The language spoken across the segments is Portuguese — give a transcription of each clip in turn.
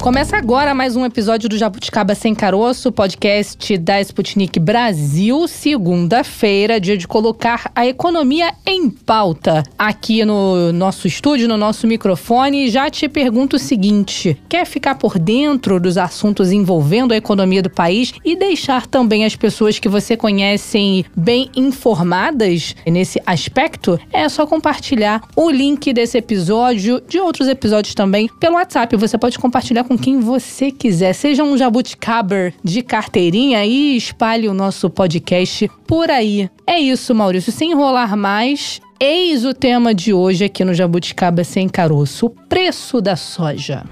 Começa agora mais um episódio do Jabuticaba Sem Caroço, podcast da Sputnik Brasil, segunda-feira, dia de colocar a economia em pauta. Aqui no nosso estúdio, no nosso microfone, já te pergunto o seguinte: quer ficar por dentro dos assuntos envolvendo a economia do país e deixar também as pessoas que você conhecem bem informadas nesse aspecto? É só compartilhar o link desse episódio, de outros episódios também, pelo WhatsApp. Você pode compartilhar com quem você quiser. Seja um jabuticaber de carteirinha e espalhe o nosso podcast por aí. É isso, Maurício. Sem enrolar mais, eis o tema de hoje aqui no Jabuticaba Sem Caroço: o preço da soja.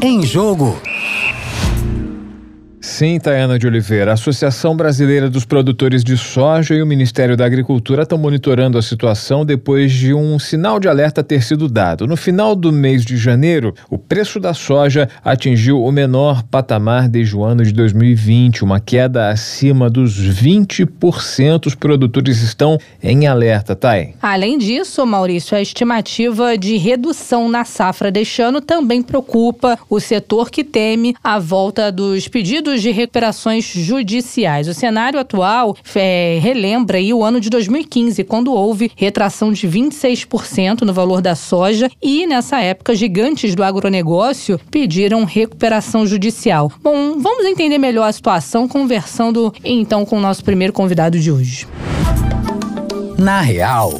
Em jogo. Sim, Tayana de Oliveira. A Associação Brasileira dos Produtores de Soja e o Ministério da Agricultura estão monitorando a situação depois de um sinal de alerta ter sido dado. No final do mês de janeiro, o preço da soja atingiu o menor patamar desde o ano de 2020, uma queda acima dos 20%. Os produtores estão em alerta, Tay. Além disso, Maurício, a estimativa de redução na safra deste ano também preocupa o setor que teme a volta dos pedidos de recuperações judiciais. O cenário atual é, relembra aí o ano de 2015, quando houve retração de 26% no valor da soja e, nessa época, gigantes do agronegócio pediram recuperação judicial. Bom, vamos entender melhor a situação conversando então com o nosso primeiro convidado de hoje. Na real.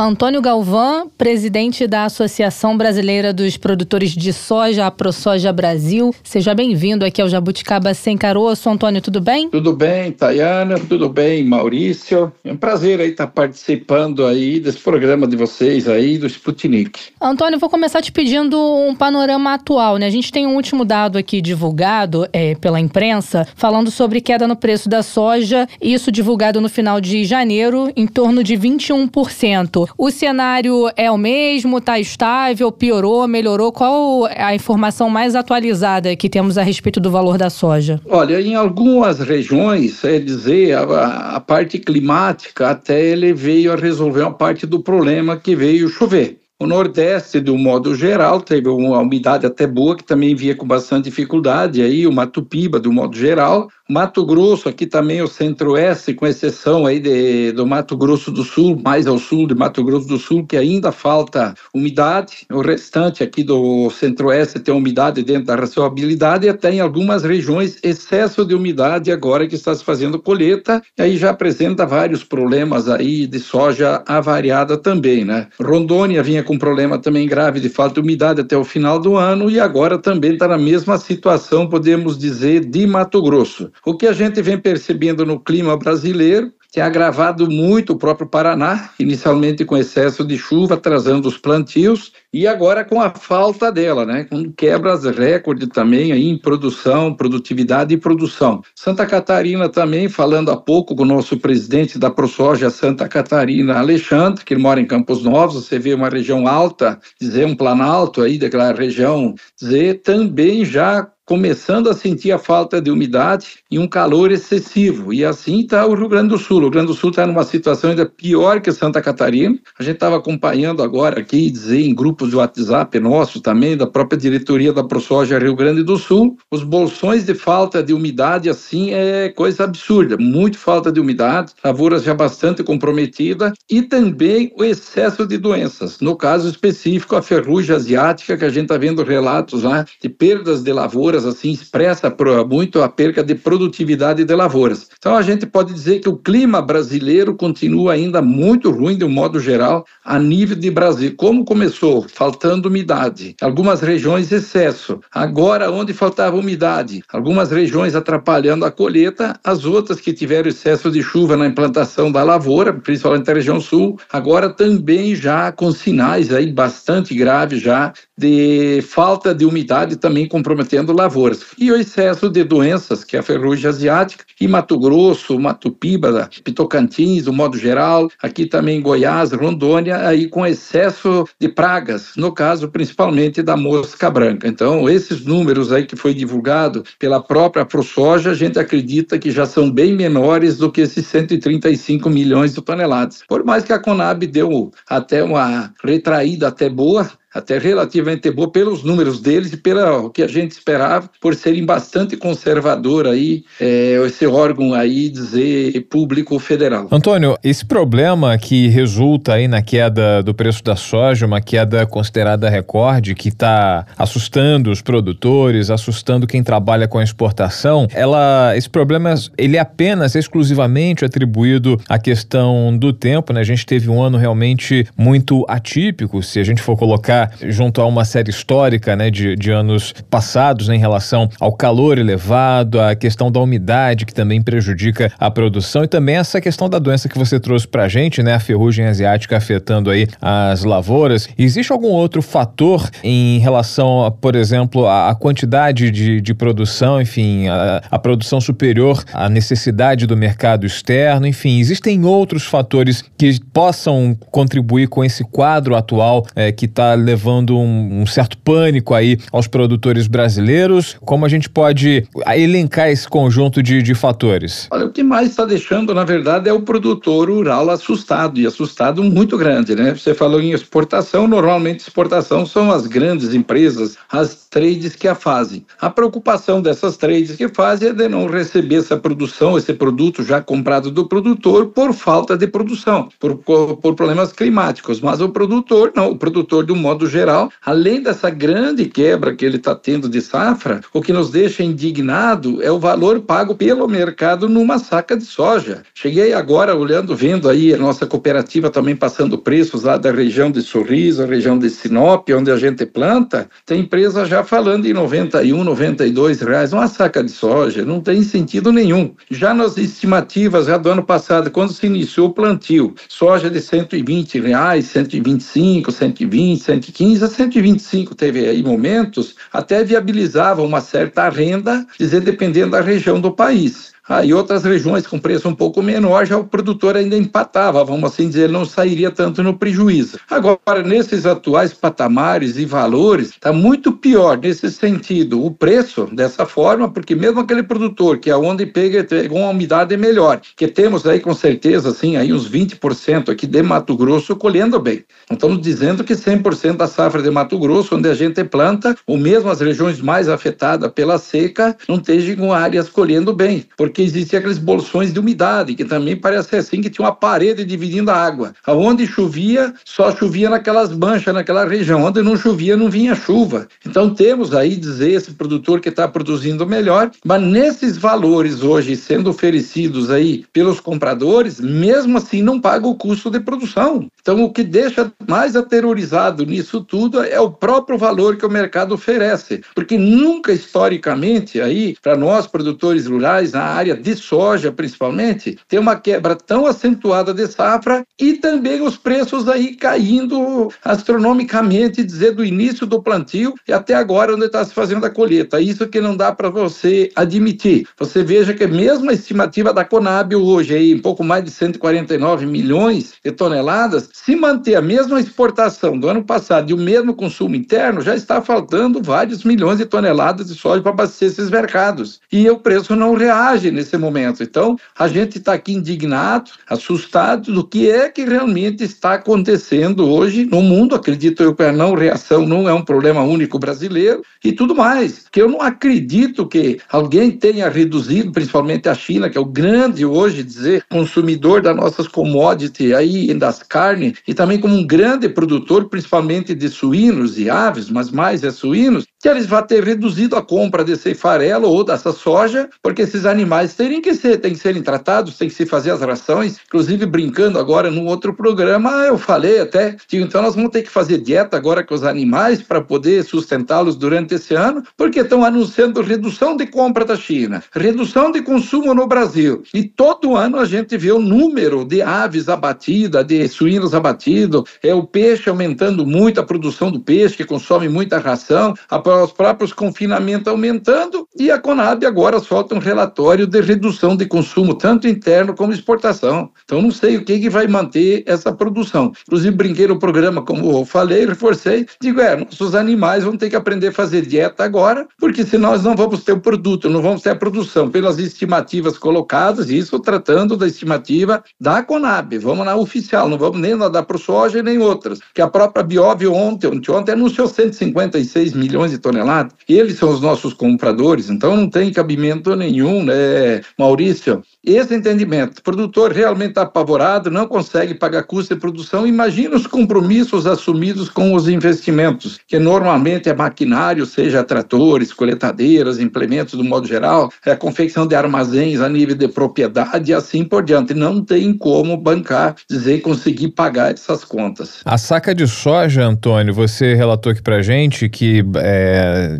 Antônio Galvão, presidente da Associação Brasileira dos Produtores de Soja, a ProSoja Brasil. Seja bem-vindo aqui ao Jabuticaba Sem Caroço. Antônio, tudo bem? Tudo bem, Tayana, tudo bem, Maurício. É um prazer aí estar participando aí desse programa de vocês aí do Sputnik. Antônio, vou começar te pedindo um panorama atual, né? A gente tem um último dado aqui divulgado é, pela imprensa falando sobre queda no preço da soja, isso divulgado no final de janeiro, em torno de 21%. O cenário é o mesmo, está estável, piorou, melhorou? Qual a informação mais atualizada que temos a respeito do valor da soja? Olha, em algumas regiões, é dizer, a, a parte climática até ele veio a resolver uma parte do problema que veio chover. O Nordeste, de um modo geral, teve uma umidade até boa, que também via com bastante dificuldade, aí o Mato Piba, de um modo geral, Mato Grosso, aqui também o Centro-Oeste, com exceção aí de, do Mato Grosso do Sul, mais ao sul de Mato Grosso do Sul, que ainda falta umidade. O restante aqui do Centro-Oeste tem umidade dentro da racionabilidade e até em algumas regiões excesso de umidade agora que está se fazendo colheita, e aí já apresenta vários problemas aí de soja avariada também, né? Rondônia vinha com problema também grave de falta de umidade até o final do ano e agora também está na mesma situação, podemos dizer, de Mato Grosso. O que a gente vem percebendo no clima brasileiro tem agravado muito o próprio Paraná, inicialmente com excesso de chuva, atrasando os plantios, e agora com a falta dela, né? Com quebras recorde também aí em produção, produtividade e produção. Santa Catarina também, falando há pouco com o nosso presidente da ProSoja Santa Catarina, Alexandre, que mora em Campos Novos, você vê uma região alta, dizer um planalto aí daquela região, dizer também já começando a sentir a falta de umidade e um calor excessivo. E assim está o Rio Grande do Sul. O Rio Grande do Sul está numa situação ainda pior que Santa Catarina. A gente estava acompanhando agora aqui, dizer em grupos de WhatsApp nosso também, da própria diretoria da ProSoja Rio Grande do Sul, os bolsões de falta de umidade assim é coisa absurda. Muito falta de umidade, lavouras já bastante comprometida e também o excesso de doenças. No caso específico, a ferrugem asiática, que a gente está vendo relatos lá de perdas de lavouras lavouras assim expressa muito a perca de produtividade de lavouras. Então a gente pode dizer que o clima brasileiro continua ainda muito ruim de um modo geral a nível de Brasil. Como começou faltando umidade, algumas regiões excesso. Agora onde faltava umidade, algumas regiões atrapalhando a colheita, as outras que tiveram excesso de chuva na implantação da lavoura, principalmente na região sul, agora também já com sinais aí bastante graves já de falta de umidade também comprometendo lavouras. E o excesso de doenças, que é a ferrugem asiática, e Mato Grosso, Mato Piba, Pitocantins, o modo geral, aqui também Goiás, Rondônia, aí com excesso de pragas, no caso principalmente da mosca branca. Então, esses números aí que foi divulgado pela própria ProSoja, a gente acredita que já são bem menores do que esses 135 milhões de toneladas. Por mais que a Conab deu até uma retraída até boa, até relativamente boa pelos números deles e pelo que a gente esperava, por serem bastante conservador aí, é, esse órgão aí dizer público federal. Antônio, esse problema que resulta aí na queda do preço da soja, uma queda considerada recorde, que está assustando os produtores, assustando quem trabalha com a exportação, ela, esse problema ele é apenas exclusivamente atribuído à questão do tempo, né? A gente teve um ano realmente muito atípico, se a gente for colocar junto a uma série histórica né, de, de anos passados né, em relação ao calor elevado, a questão da umidade que também prejudica a produção e também essa questão da doença que você trouxe para a gente, né, a ferrugem asiática afetando aí as lavouras. Existe algum outro fator em relação, a, por exemplo, à quantidade de, de produção, enfim, a, a produção superior à necessidade do mercado externo, enfim, existem outros fatores que possam contribuir com esse quadro atual é, que está levando um, um, certo pânico aí aos produtores brasileiros? Como a gente pode elencar esse conjunto de, de fatores? Olha, o que mais está deixando, na verdade, é o produtor rural assustado, e assustado muito grande, né? Você falou em exportação, normalmente exportação são as grandes empresas, as trades que a fazem. A preocupação dessas trades que fazem é de não receber essa produção, esse produto já comprado do produtor por falta de produção, por, por problemas climáticos. Mas o produtor, não, o produtor, de um modo modo geral, além dessa grande quebra que ele está tendo de safra, o que nos deixa indignado é o valor pago pelo mercado numa saca de soja. Cheguei agora olhando, vendo aí a nossa cooperativa também passando preços lá da região de Sorriso, a região de Sinop, onde a gente planta, tem empresa já falando em 91, 92 reais uma saca de soja, não tem sentido nenhum. Já nas estimativas já do ano passado, quando se iniciou o plantio, soja de 120 reais, 125, 120, 130 115 a 125 teve aí momentos, até viabilizava uma certa renda, dizer, dependendo da região do país. Ah, outras regiões com preço um pouco menor, já o produtor ainda empatava, vamos assim dizer, não sairia tanto no prejuízo. Agora, nesses atuais patamares e valores, está muito pior nesse sentido o preço dessa forma, porque mesmo aquele produtor que aonde pega, pega uma umidade melhor, que temos aí com certeza, assim, aí uns 20% aqui de Mato Grosso colhendo bem. Não estamos dizendo que 100% da safra de Mato Grosso, onde a gente planta, ou mesmo as regiões mais afetadas pela seca, não estejam áreas colhendo bem, porque porque existiam aqueles bolsões de umidade, que também parece assim que tinha uma parede dividindo a água. Aonde chovia, só chovia naquelas manchas naquela região. Onde não chovia, não vinha chuva. Então temos aí dizer esse produtor que está produzindo melhor, mas nesses valores hoje sendo oferecidos aí pelos compradores, mesmo assim não paga o custo de produção. Então o que deixa mais aterrorizado nisso tudo é o próprio valor que o mercado oferece, porque nunca historicamente aí para nós produtores rurais na área de soja, principalmente, tem uma quebra tão acentuada de safra e também os preços aí caindo astronomicamente, dizer, do início do plantio e até agora onde está se fazendo a colheita. Isso que não dá para você admitir. Você veja que mesmo a estimativa da Conab hoje, aí, um pouco mais de 149 milhões de toneladas, se manter a mesma exportação do ano passado e o mesmo consumo interno, já está faltando vários milhões de toneladas de soja para abastecer esses mercados. E o preço não reage nesse momento. Então, a gente está aqui indignado, assustado do que é que realmente está acontecendo hoje no mundo. Acredito eu que a não reação não é um problema único brasileiro e tudo mais. Que eu não acredito que alguém tenha reduzido, principalmente a China, que é o grande hoje dizer consumidor das nossas commodities aí das carnes e também como um grande produtor, principalmente de suínos e aves, mas mais é suínos, que eles vão ter reduzido a compra desse farelo ou dessa soja, porque esses animais teriam que ser, têm que serem tratados, tem que se fazer as rações. Inclusive, brincando agora num outro programa, eu falei até, que então nós vamos ter que fazer dieta agora com os animais para poder sustentá-los durante esse ano, porque estão anunciando redução de compra da China, redução de consumo no Brasil. E todo ano a gente vê o número de aves abatidas, de suínos abatidos, é o peixe aumentando muito, a produção do peixe, que consome muita ração, a os próprios confinamentos aumentando e a Conab agora solta um relatório de redução de consumo, tanto interno como exportação. Então, não sei o que, que vai manter essa produção. Inclusive, brinquei no programa, como eu falei, reforcei, digo, é, nossos animais vão ter que aprender a fazer dieta agora, porque senão nós não vamos ter o produto, não vamos ter a produção, pelas estimativas colocadas, isso tratando da estimativa da Conab. Vamos na oficial, não vamos nem na da ProSoja nem outras, que a própria Biov ontem, ontem, ontem anunciou 156 milhões de toneladas, e eles são os nossos compradores, então não tem cabimento nenhum, né, Maurício? Esse entendimento, o produtor realmente está apavorado, não consegue pagar custo de produção, imagina os compromissos assumidos com os investimentos, que normalmente é maquinário, seja tratores, coletadeiras, implementos do modo geral, é a confecção de armazéns a nível de propriedade e assim por diante. Não tem como bancar, dizer conseguir pagar essas contas. A saca de soja, Antônio, você relatou aqui para gente que, é,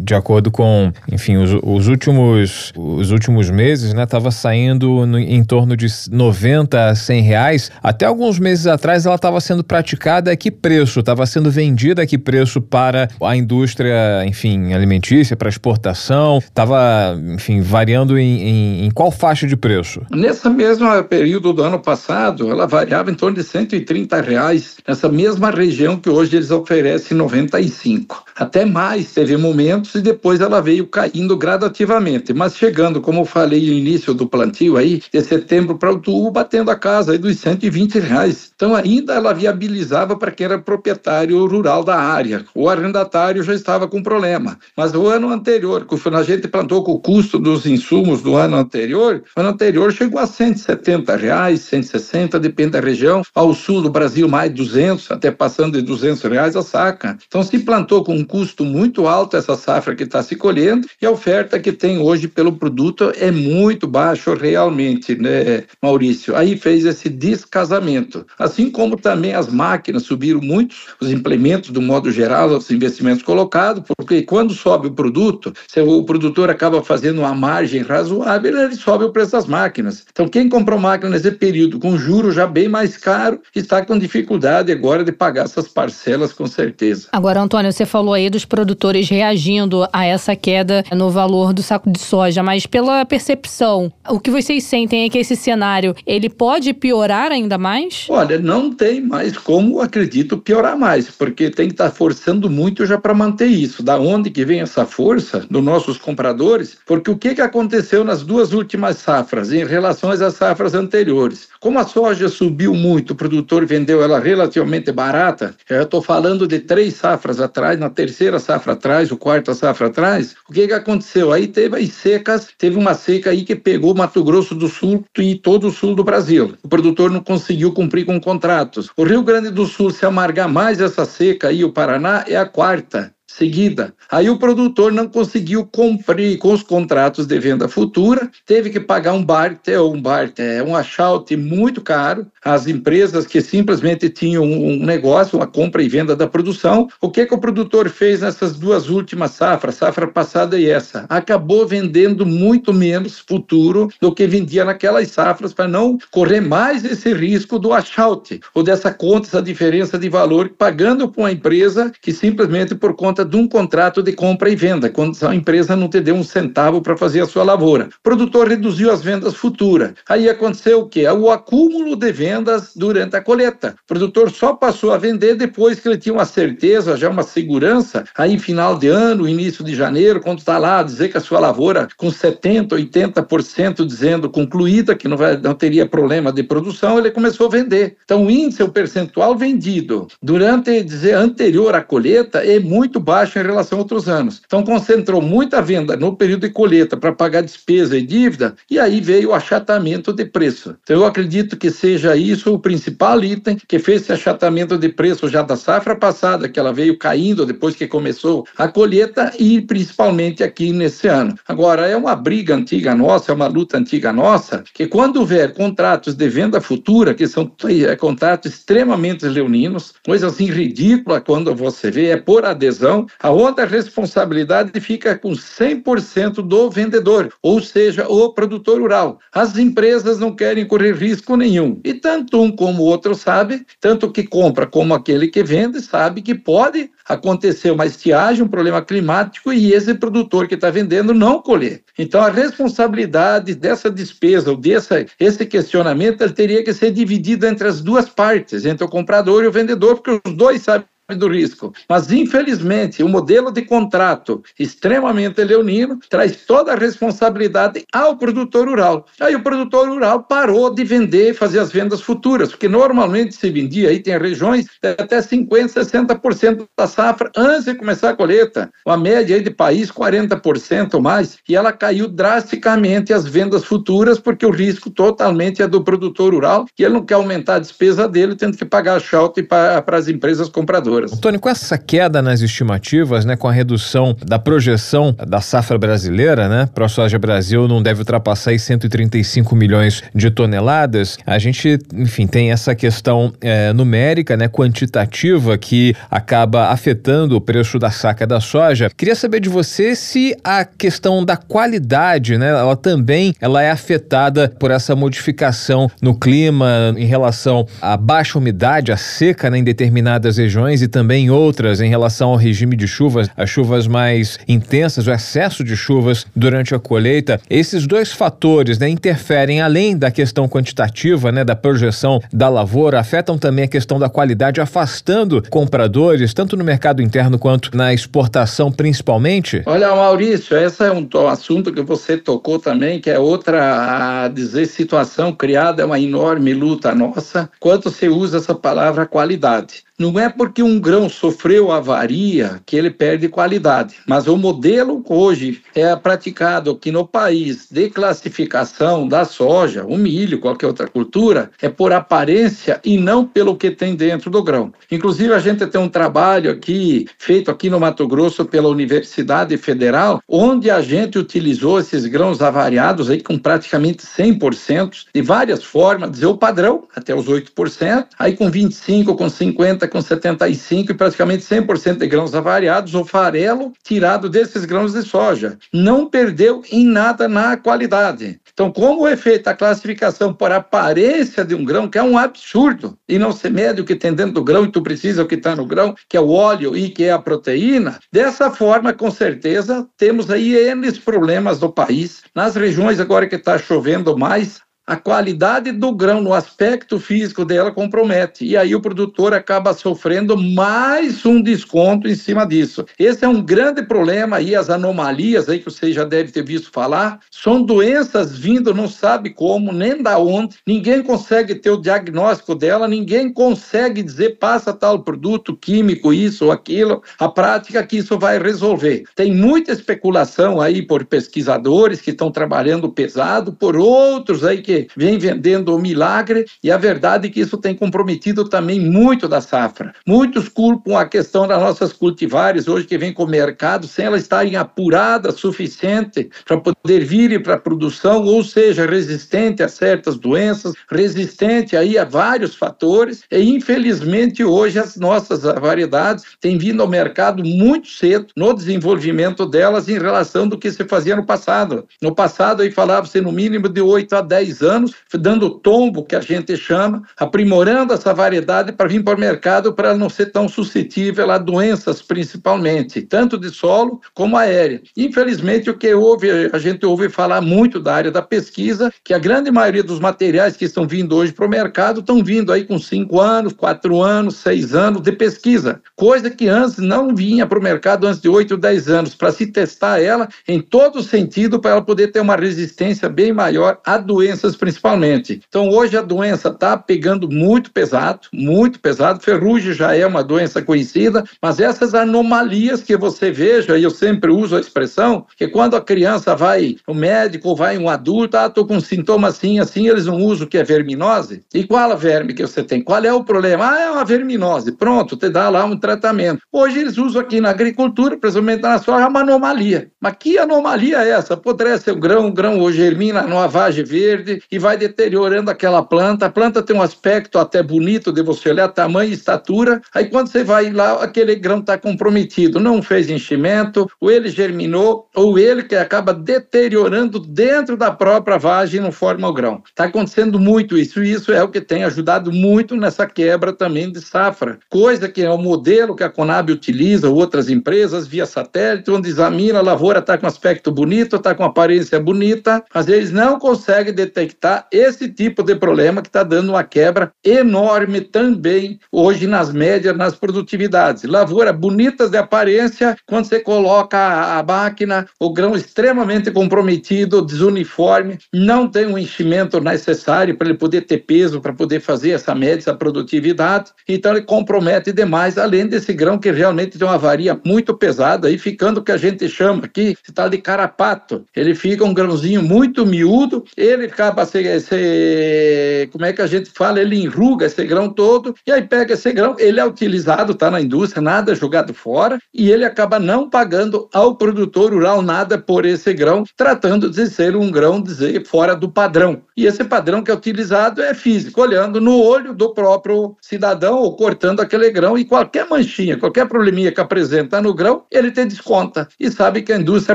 de acordo com, enfim, os, os, últimos, os últimos meses, né, estava saindo no, em torno de 90 a 100 reais. Até alguns meses atrás ela estava sendo praticada a que preço? Estava sendo vendida a que preço para a indústria, enfim, alimentícia, para exportação? Estava, enfim, variando em, em, em qual faixa de preço? Nessa mesma período do ano passado, ela variava em torno de 130 reais, nessa mesma região que hoje eles oferecem 95. Até mais, teve momentos e depois ela veio caindo gradativamente, mas chegando, como eu falei no início do plantio aí, de setembro para outubro, batendo a casa aí dos 120 reais. Então ainda ela viabilizava para quem era proprietário rural da área. O arrendatário já estava com problema. Mas o ano anterior, quando a gente plantou com o custo dos insumos do ano anterior, o ano anterior chegou a 170 reais, 160, depende da região. Ao sul do Brasil, mais 200, até passando de 200 reais a saca. Então se plantou com um custo muito alto essa safra que está se colhendo e a oferta que tem hoje pelo produto é muito baixo realmente, né, Maurício? Aí fez esse descasamento. Assim como também as máquinas subiram muito, os implementos do modo geral, os investimentos colocados, porque quando sobe o produto, se o produtor acaba fazendo uma margem razoável, ele sobe o preço das máquinas. Então quem comprou máquina nesse período com juros já bem mais caro está com dificuldade agora de pagar essas parcelas com certeza. Agora, Antônio, você falou aí dos produtores reagindo a essa queda no valor do saco de soja, mas pela percepção, o que vocês sentem é que esse cenário ele pode piorar ainda mais? Olha, não tem mais como, acredito, piorar mais, porque tem que estar tá forçando muito já para manter isso. Da onde que vem essa força dos nossos compradores? Porque o que, que aconteceu nas duas últimas safras em relação às safras anteriores? Como a soja subiu muito, o produtor vendeu ela relativamente barata, eu estou falando de três safras atrás, na terceira safra atrás, o quarta safra atrás, o que, que aconteceu? Aí teve as secas, teve uma seca aí que pegou Mato Grosso do Sul e todo o sul do Brasil. O produtor não conseguiu cumprir com contratos. O Rio Grande do Sul, se amargar mais essa seca aí, o Paraná, é a quarta seguida. Aí o produtor não conseguiu cumprir com os contratos de venda futura, teve que pagar um barter, um barter, um achaute muito caro. As empresas que simplesmente tinham um negócio, uma compra e venda da produção, o que que o produtor fez nessas duas últimas safras, safra passada e essa? Acabou vendendo muito menos futuro do que vendia naquelas safras para não correr mais esse risco do achaute ou dessa conta, essa diferença de valor pagando para uma empresa que simplesmente por conta de um contrato de compra e venda, quando a empresa não te deu um centavo para fazer a sua lavoura. O produtor reduziu as vendas futuras. Aí aconteceu o quê? O acúmulo de vendas durante a colheita. O produtor só passou a vender depois que ele tinha uma certeza, já uma segurança, aí final de ano, início de janeiro, quando está lá, dizer que a sua lavoura com 70%, 80% dizendo concluída, que não, vai, não teria problema de produção, ele começou a vender. Então o índice, o percentual vendido durante, dizer, anterior à colheita é muito baixo em relação a outros anos. Então, concentrou muita venda no período de colheita para pagar despesa e dívida, e aí veio o achatamento de preço. Então, eu acredito que seja isso o principal item que fez esse achatamento de preço já da safra passada, que ela veio caindo depois que começou a colheita, e principalmente aqui nesse ano. Agora, é uma briga antiga nossa, é uma luta antiga nossa, que quando houver contratos de venda futura, que são é, contratos extremamente leoninos, coisa assim ridícula quando você vê, é por adesão Então, a outra responsabilidade fica com 100% do vendedor, ou seja, o produtor rural. As empresas não querem correr risco nenhum. E tanto um como o outro sabe, tanto que compra como aquele que vende, sabe que pode acontecer uma estiagem, um problema climático e esse produtor que está vendendo não colher. Então, a responsabilidade dessa despesa ou desse esse questionamento teria que ser dividido entre as duas partes, entre o comprador e o vendedor, porque os dois sabem do risco. Mas, infelizmente, o modelo de contrato extremamente leonino traz toda a responsabilidade ao produtor rural. Aí o produtor rural parou de vender, fazer as vendas futuras, porque normalmente se vendia, aí tem regiões até 50%, 60% da safra antes de começar a colheita. Uma média aí de país, 40% ou mais, e ela caiu drasticamente as vendas futuras, porque o risco totalmente é do produtor rural, e ele não quer aumentar a despesa dele, tendo que pagar a short para as empresas compradoras. Antônio, com essa queda nas estimativas, né, com a redução da projeção da safra brasileira, né, para a soja Brasil não deve ultrapassar aí 135 milhões de toneladas, a gente, enfim, tem essa questão é, numérica, né, quantitativa, que acaba afetando o preço da saca da soja. Queria saber de você se a questão da qualidade, né, ela também ela é afetada por essa modificação no clima em relação à baixa umidade, à seca né, em determinadas regiões e também outras em relação ao regime de chuvas, as chuvas mais intensas, o excesso de chuvas durante a colheita. Esses dois fatores né, interferem, além da questão quantitativa, né, da projeção da lavoura, afetam também a questão da qualidade, afastando compradores, tanto no mercado interno quanto na exportação, principalmente? Olha, Maurício, esse é um assunto que você tocou também, que é outra, a dizer, situação criada, é uma enorme luta nossa, quanto se usa essa palavra qualidade. Não é porque um grão sofreu avaria que ele perde qualidade, mas o modelo hoje é praticado aqui no país de classificação da soja, o milho, qualquer outra cultura, é por aparência e não pelo que tem dentro do grão. Inclusive, a gente tem um trabalho aqui, feito aqui no Mato Grosso pela Universidade Federal, onde a gente utilizou esses grãos avariados aí com praticamente 100%, de várias formas, dizer o padrão, até os 8%, aí com 25%, com 50%, com 75% e praticamente 100% de grãos avariados, o farelo tirado desses grãos de soja. Não perdeu em nada na qualidade. Então, como o efeito da classificação por aparência de um grão, que é um absurdo, e não se mede o que tem dentro do grão e tu precisa o que está no grão, que é o óleo e que é a proteína, dessa forma, com certeza, temos aí N problemas do país. Nas regiões agora que está chovendo mais, a qualidade do grão no aspecto físico dela compromete. E aí o produtor acaba sofrendo mais um desconto em cima disso. Esse é um grande problema aí, as anomalias aí que você já deve ter visto falar, são doenças vindo não sabe como, nem da onde, ninguém consegue ter o diagnóstico dela, ninguém consegue dizer passa tal produto químico, isso ou aquilo, a prática que isso vai resolver. Tem muita especulação aí por pesquisadores que estão trabalhando pesado, por outros aí que vem vendendo o milagre e a verdade é que isso tem comprometido também muito da safra. Muitos culpam a questão das nossas cultivares hoje que vem com o mercado sem elas estarem apuradas suficiente para poder vir para a produção, ou seja, resistente a certas doenças, resistente aí a vários fatores e infelizmente hoje as nossas variedades têm vindo ao mercado muito cedo no desenvolvimento delas em relação do que se fazia no passado. No passado aí falava-se no mínimo de 8 a 10 anos anos, dando tombo, que a gente chama, aprimorando essa variedade para vir para o mercado para não ser tão suscetível a doenças, principalmente, tanto de solo como aérea. Infelizmente, o que houve, a gente ouve falar muito da área da pesquisa, que a grande maioria dos materiais que estão vindo hoje para o mercado estão vindo aí com cinco anos, quatro anos, seis anos de pesquisa, coisa que antes não vinha para o mercado antes de oito, dez anos, para se testar ela em todo sentido, para ela poder ter uma resistência bem maior a doenças principalmente. Então, hoje a doença está pegando muito pesado, muito pesado. Ferrugem já é uma doença conhecida, mas essas anomalias que você veja, e eu sempre uso a expressão, que quando a criança vai, o médico vai um adulto, ah, estou com sintomas assim, assim, eles não usam o que é verminose. E qual a verme que você tem? Qual é o problema? Ah, é uma verminose. Pronto, te dá lá um tratamento. Hoje eles usam aqui na agricultura, principalmente na soja, uma anomalia. Mas que anomalia é essa? Ser o grão, o grão hoje germina numa vagem verde, e vai deteriorando aquela planta. A planta tem um aspecto até bonito de você olhar tamanho e estatura. Aí quando você vai lá, aquele grão está comprometido, não fez enchimento, ou ele germinou, ou ele que acaba deteriorando dentro da própria vagem não forma o grão. Está acontecendo muito isso, e isso é o que tem ajudado muito nessa quebra também de safra. Coisa que é o modelo que a Conab utiliza, outras empresas, via satélite, onde examina a lavoura está com aspecto bonito, está com aparência bonita, mas eles não conseguem detectar esse tipo de problema que está dando uma quebra enorme também hoje nas médias, nas produtividades. Lavoura bonitas de aparência, quando você coloca a máquina, o grão extremamente comprometido, desuniforme, não tem um enchimento necessário para ele poder ter peso, para poder fazer essa média, essa produtividade, então ele compromete demais, além desse grão que realmente tem uma varia muito pesada, aí ficando o que a gente chama aqui, está de carapato, ele fica um grãozinho muito miúdo, ele acaba se, se, como é que a gente fala, ele enruga esse grão todo, e aí pega esse grão, ele é utilizado, está na indústria, nada jogado fora, e ele acaba não pagando ao produtor rural nada por esse grão, tratando de ser um grão dizer, fora do padrão. E esse padrão que é utilizado é físico, olhando no olho do próprio cidadão ou cortando aquele grão e qualquer manchinha, qualquer probleminha que apresenta no grão, ele te desconta. E sabe que a indústria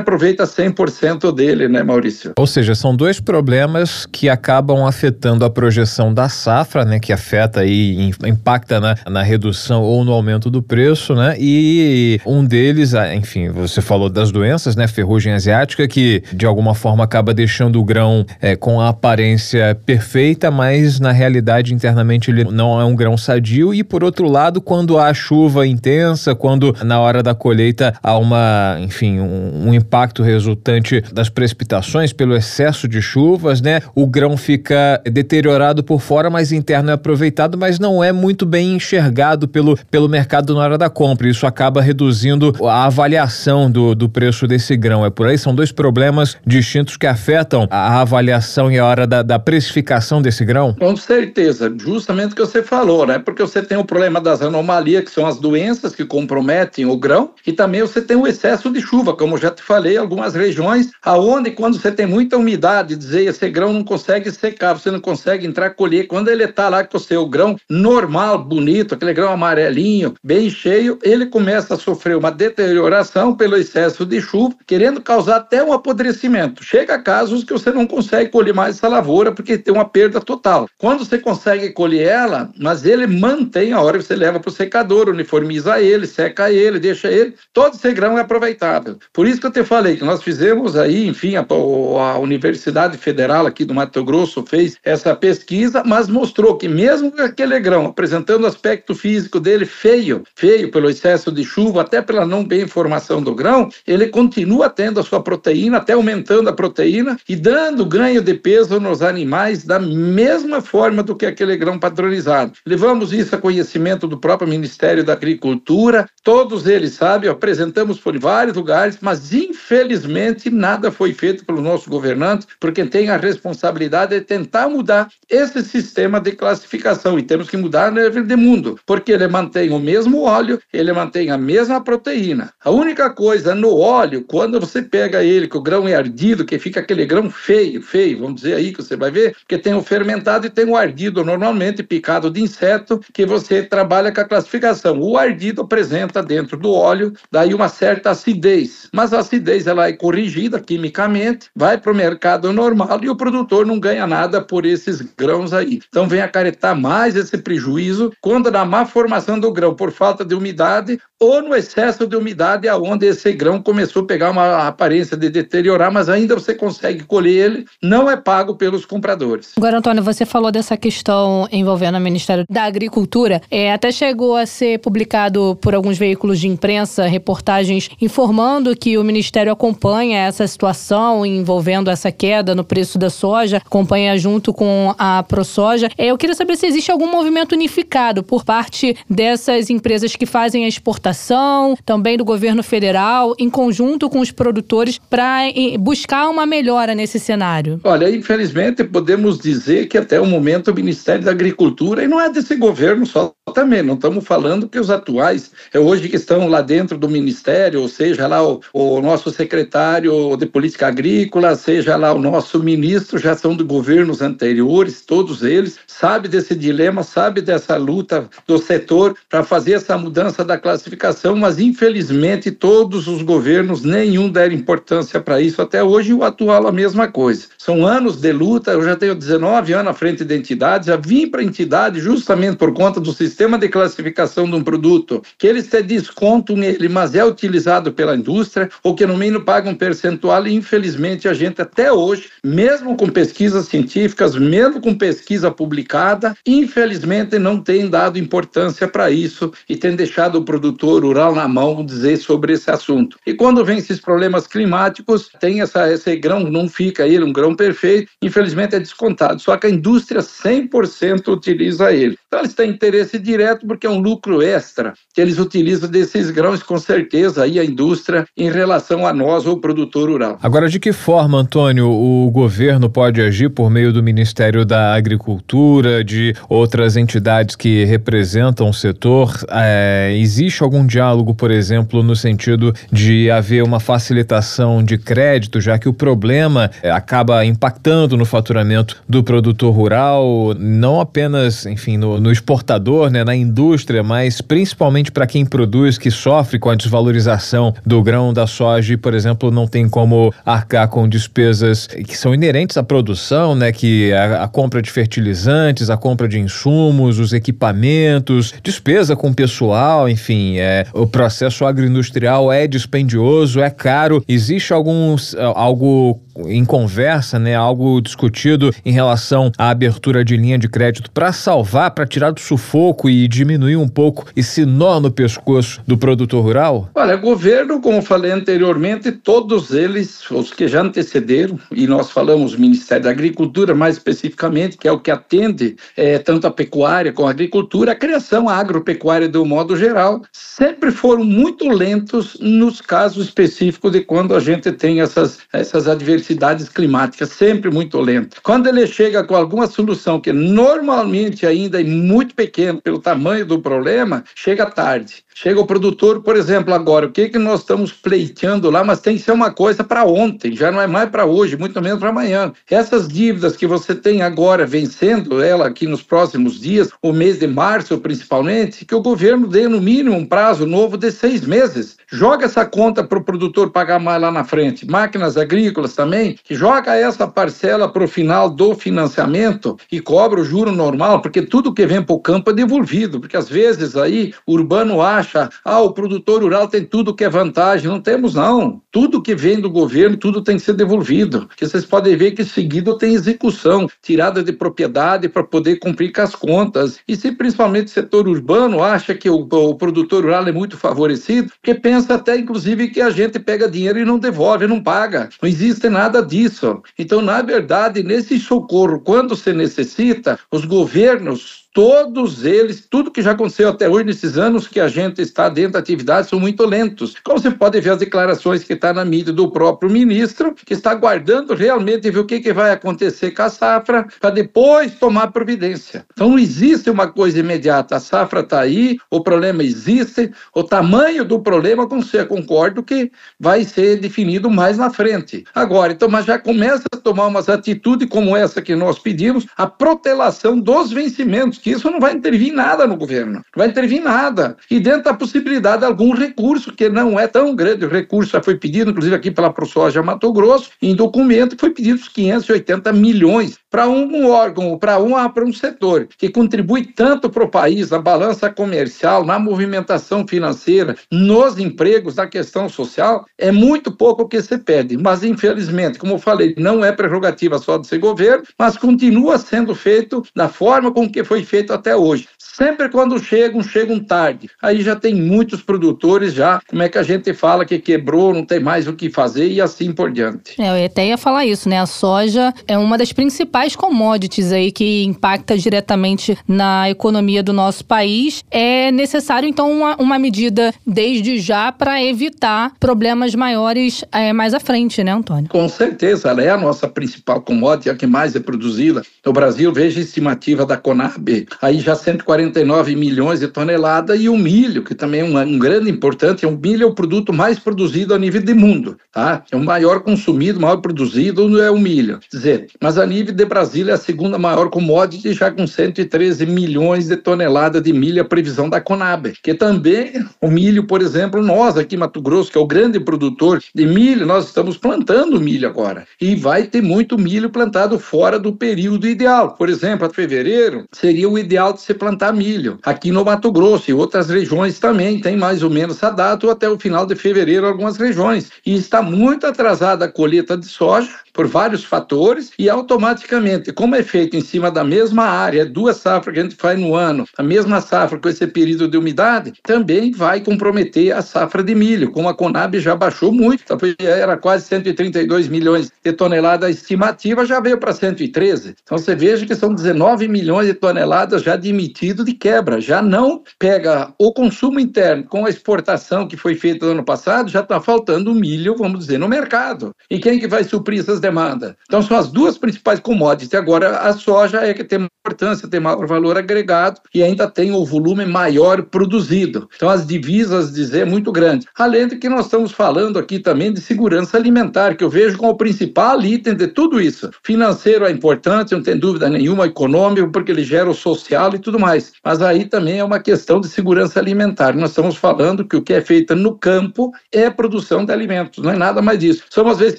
aproveita 100% dele, né, Maurício? Ou seja, são dois problemas que acabam afetando a projeção da safra, né, que afeta e impacta na, na redução ou no aumento do preço, né? E um deles, enfim, você falou das doenças, né, ferrugem asiática, que de alguma forma acaba deixando o grão é, com a aparência perfeita, mas na realidade internamente ele não é um grão sadio. E por outro lado, quando há chuva intensa, quando na hora da colheita há uma, enfim, um, um impacto resultante das precipitações pelo excesso de chuvas, né? O grão fica deteriorado por fora, mas interno é aproveitado, mas não é muito bem enxergado pelo, pelo mercado na hora da compra. Isso acaba reduzindo a avaliação do, do preço desse grão. É por aí, são dois problemas distintos que afetam a avaliação e a hora da, da precificação desse grão? Com certeza, justamente o que você falou, né? Porque você tem o problema das anomalias, que são as doenças que comprometem o grão, e também você tem o excesso de chuva, como já te falei, algumas regiões aonde quando você tem muita umidade, dizer esse grão não consegue secar, você não consegue entrar colher. Quando ele está lá com o seu grão normal, bonito, aquele grão amarelinho, bem cheio, ele começa a sofrer uma deterioração pelo excesso de chuva, querendo causar até um apodrecimento. Chega a casos que você não consegue colher mais essa lavoura porque tem uma perda total. Quando você consegue colher ela, mas ele mantém a hora que você leva para o secador, uniformiza ele, seca ele, deixa ele, todo esse grão é aproveitável. Por isso que eu te falei que nós fizemos aí, enfim, a, a Universidade Federal aqui do Mato Grosso fez essa pesquisa, mas mostrou que mesmo aquele grão apresentando aspecto físico dele feio, feio pelo excesso de chuva, até pela não bem formação do grão, ele continua tendo a sua proteína, até aumentando a proteína e dando ganho de peso nos animais da mesma forma do que aquele grão padronizado. Levamos isso a conhecimento do próprio Ministério da Agricultura, todos eles sabem, apresentamos por vários lugares, mas infelizmente nada foi feito pelo nosso governante, porque tem a responsabilidade de tentar mudar esse sistema de classificação e temos que mudar no nível de mundo, porque ele mantém o mesmo óleo, ele mantém a mesma proteína. A única coisa no óleo, quando você pega ele, que o grão é ardido, que fica aquele grão feio, feio, vamos dizer aí que você vai ver, que tem o fermentado e tem o ardido, normalmente picado de inseto, que você trabalha com a classificação. O ardido apresenta dentro do óleo daí uma certa acidez, mas a acidez ela é corrigida quimicamente, vai para o mercado normal e o produtor não ganha nada por esses grãos aí. Então vem acarretar mais esse prejuízo quando na má formação do grão por falta de umidade ou no excesso de umidade aonde esse grão começou a pegar uma aparência de deteriorar, mas ainda você consegue colher ele, não é pago pelos compradores. Agora, Antônio, você falou dessa questão envolvendo o Ministério da Agricultura. É, até chegou a ser publicado por alguns veículos de imprensa reportagens informando que o Ministério acompanha essa situação envolvendo essa queda no preço da soja, acompanha junto com a ProSoja. É, eu queria saber se existe algum movimento unificado por parte dessas empresas que fazem a exportação, também do governo federal, em conjunto com os produtores, para buscar uma melhora nesse cenário. Olha, infelizmente podemos dizer que até o momento o Ministério da Agricultura, e não é desse governo só, também, não estamos falando que os atuais, é hoje que estão lá dentro do Ministério, ou seja, lá o, o nosso secretário de Política Agrícola, seja lá o nosso ministro, já são de governos anteriores, todos eles, sabe desse dilema, sabe dessa luta do setor para fazer essa mudança da classificação, mas infelizmente todos os governos, nenhum deram importância para isso até hoje, o atual a mesma coisa. São anos de luta, eu já tenho 19 anos à frente de entidades, já vim para a entidade justamente por conta do sistema sistema de classificação de um produto, que eles têm desconto nele, mas é utilizado pela indústria, ou que no mínimo paga um percentual, e infelizmente a gente até hoje, mesmo com pesquisas científicas, mesmo com pesquisa publicada, infelizmente não tem dado importância para isso e tem deixado o produtor rural na mão dizer sobre esse assunto. E quando vem esses problemas climáticos, tem essa, esse grão, não fica ele um grão perfeito, infelizmente é descontado, só que a indústria 100% utiliza ele. Então eles têm interesse direto porque é um lucro extra que eles utilizam desses grãos, com certeza, aí a indústria em relação a nós, o produtor rural. Agora, de que forma, Antônio, o governo pode agir por meio do Ministério da Agricultura, de outras entidades que representam o setor? É, existe algum diálogo, por exemplo, no sentido de haver uma facilitação de crédito, já que o problema é, acaba impactando no faturamento do produtor rural, não apenas, enfim, no, no exportador, né, na indústria, mas principalmente para quem produz, que sofre com a desvalorização do grão da soja e, por exemplo, não tem como arcar com despesas que são inerentes à produção, né, que a, a compra de fertilizantes, a compra de insumos, os equipamentos, despesa com pessoal, enfim, é, o processo agroindustrial é dispendioso, é caro. Existe alguns algo em conversa, né, algo discutido em relação à abertura de linha de crédito para salvar, para tirar do sufoco e diminuir um pouco esse nó no pescoço do produtor rural? Olha, governo, como falei anteriormente, todos eles, os que já antecederam, e nós falamos Ministério da Agricultura mais especificamente, que é o que atende é, tanto a pecuária como a agricultura, a criação agropecuária do modo geral, sempre foram muito lentos nos casos específicos de quando a gente tem essas, essas adversidades adversidades climáticas, sempre muito lento. Quando ele chega com alguma solução que normalmente ainda é muito pequeno pelo tamanho do problema, chega tarde. Chega o produtor, por exemplo, agora, o que, que nós estamos pleiteando lá, mas tem que ser uma coisa para ontem, já não é mais para hoje, muito menos para amanhã. Essas dívidas que você tem agora vencendo ela aqui nos próximos dias, o mês de março principalmente, que o governo dê no mínimo um prazo novo de seis meses. Joga essa conta para o produtor pagar mais lá na frente. Máquinas agrícolas também, que joga essa parcela para o final do financiamento e cobra o juro normal, porque tudo que vem para o campo é devolvido, porque às vezes aí o urbano acha acha, ah, o produtor rural tem tudo que é vantagem. Não temos, não. Tudo que vem do governo, tudo tem que ser devolvido. Porque vocês podem ver que seguido tem execução, tirada de propriedade para poder cumprir com as contas. E se principalmente o setor urbano acha que o, o produtor rural é muito favorecido, porque pensa até, inclusive, que a gente pega dinheiro e não devolve, não paga. Não existe nada disso. Então, na verdade, nesse socorro, quando se necessita, os governos todos eles, tudo que já aconteceu até hoje, nesses anos que a gente está dentro da atividade, são muito lentos. Como você pode ver as declarações que está na mídia do próprio ministro, que está aguardando realmente ver o que, que vai acontecer com a safra, para depois tomar providência. Então não existe uma coisa imediata. A safra está aí, o problema existe, o tamanho do problema, você concordo que vai ser definido mais na frente. Agora, então, mas já começa a tomar umas atitudes como essa que nós pedimos, a protelação dos vencimentos que isso não vai intervir em nada no governo, não vai intervir em nada. E dentro da possibilidade de algum recurso, que não é tão grande, o recurso já foi pedido, inclusive aqui pela ProSoja Mato Grosso, em documento foi pedido os 580 milhões para um órgão, para um, para um setor que contribui tanto para o país, na balança comercial, na movimentação financeira, nos empregos, na questão social, é muito pouco o que se pede. Mas, infelizmente, como eu falei, não é prerrogativa só desse governo, mas continua sendo feito da forma com que foi feito feito até hoje. Sempre quando chegam, chegam tarde. Aí já tem muitos produtores já, como é que a gente fala que quebrou, não tem mais o que fazer e assim por diante. É, eu até ia falar isso, né? A soja é uma das principais commodities aí que impacta diretamente na economia do nosso país. É necessário, então, uma, uma medida desde já para evitar problemas maiores é, mais à frente, né, Antônio? Com certeza, ela é a nossa principal commodity, a que mais é produzida. No Brasil, veja a estimativa da Conab, Aí já 149 milhões de toneladas, e o milho, que também é um, um grande importante, o milho é o produto mais produzido a nível de mundo, tá? É o maior consumido, maior produzido é o milho. Quer dizer, mas a nível de Brasília é a segunda maior commodity, já com 113 milhões de toneladas de milho, a previsão da Conab, que também o milho, por exemplo, nós aqui em Mato Grosso, que é o grande produtor de milho, nós estamos plantando milho agora. E vai ter muito milho plantado fora do período ideal. Por exemplo, a fevereiro seria o ideal de se plantar milho. Aqui no Mato Grosso e outras regiões também tem mais ou menos essa data ou até o final de fevereiro algumas regiões. E está muito atrasada a colheita de soja por vários fatores e automaticamente, como é feito em cima da mesma área, duas safras que a gente faz no ano, a mesma safra com esse período de umidade, também vai comprometer a safra de milho, como a Conab já baixou muito, tá? era quase 132 milhões de toneladas, a estimativa já veio para 113. Então você veja que são 19 milhões de toneladas já demitido de quebra, já não pega o consumo interno com a exportação que foi feita no ano passado, já está faltando milho, vamos dizer, no mercado. E quem que vai suprir essas demanda. Então são as duas principais commodities. Agora a soja é que tem importância, tem maior valor agregado e ainda tem o volume maior produzido. Então as divisas dizer é muito grande. Além de que nós estamos falando aqui também de segurança alimentar, que eu vejo como o principal item de tudo isso. Financeiro é importante, não tem dúvida nenhuma, econômico, porque ele gera o social e tudo mais. Mas aí também é uma questão de segurança alimentar. Nós estamos falando que o que é feito no campo é produção de alimentos, não é nada mais disso. Somos às vezes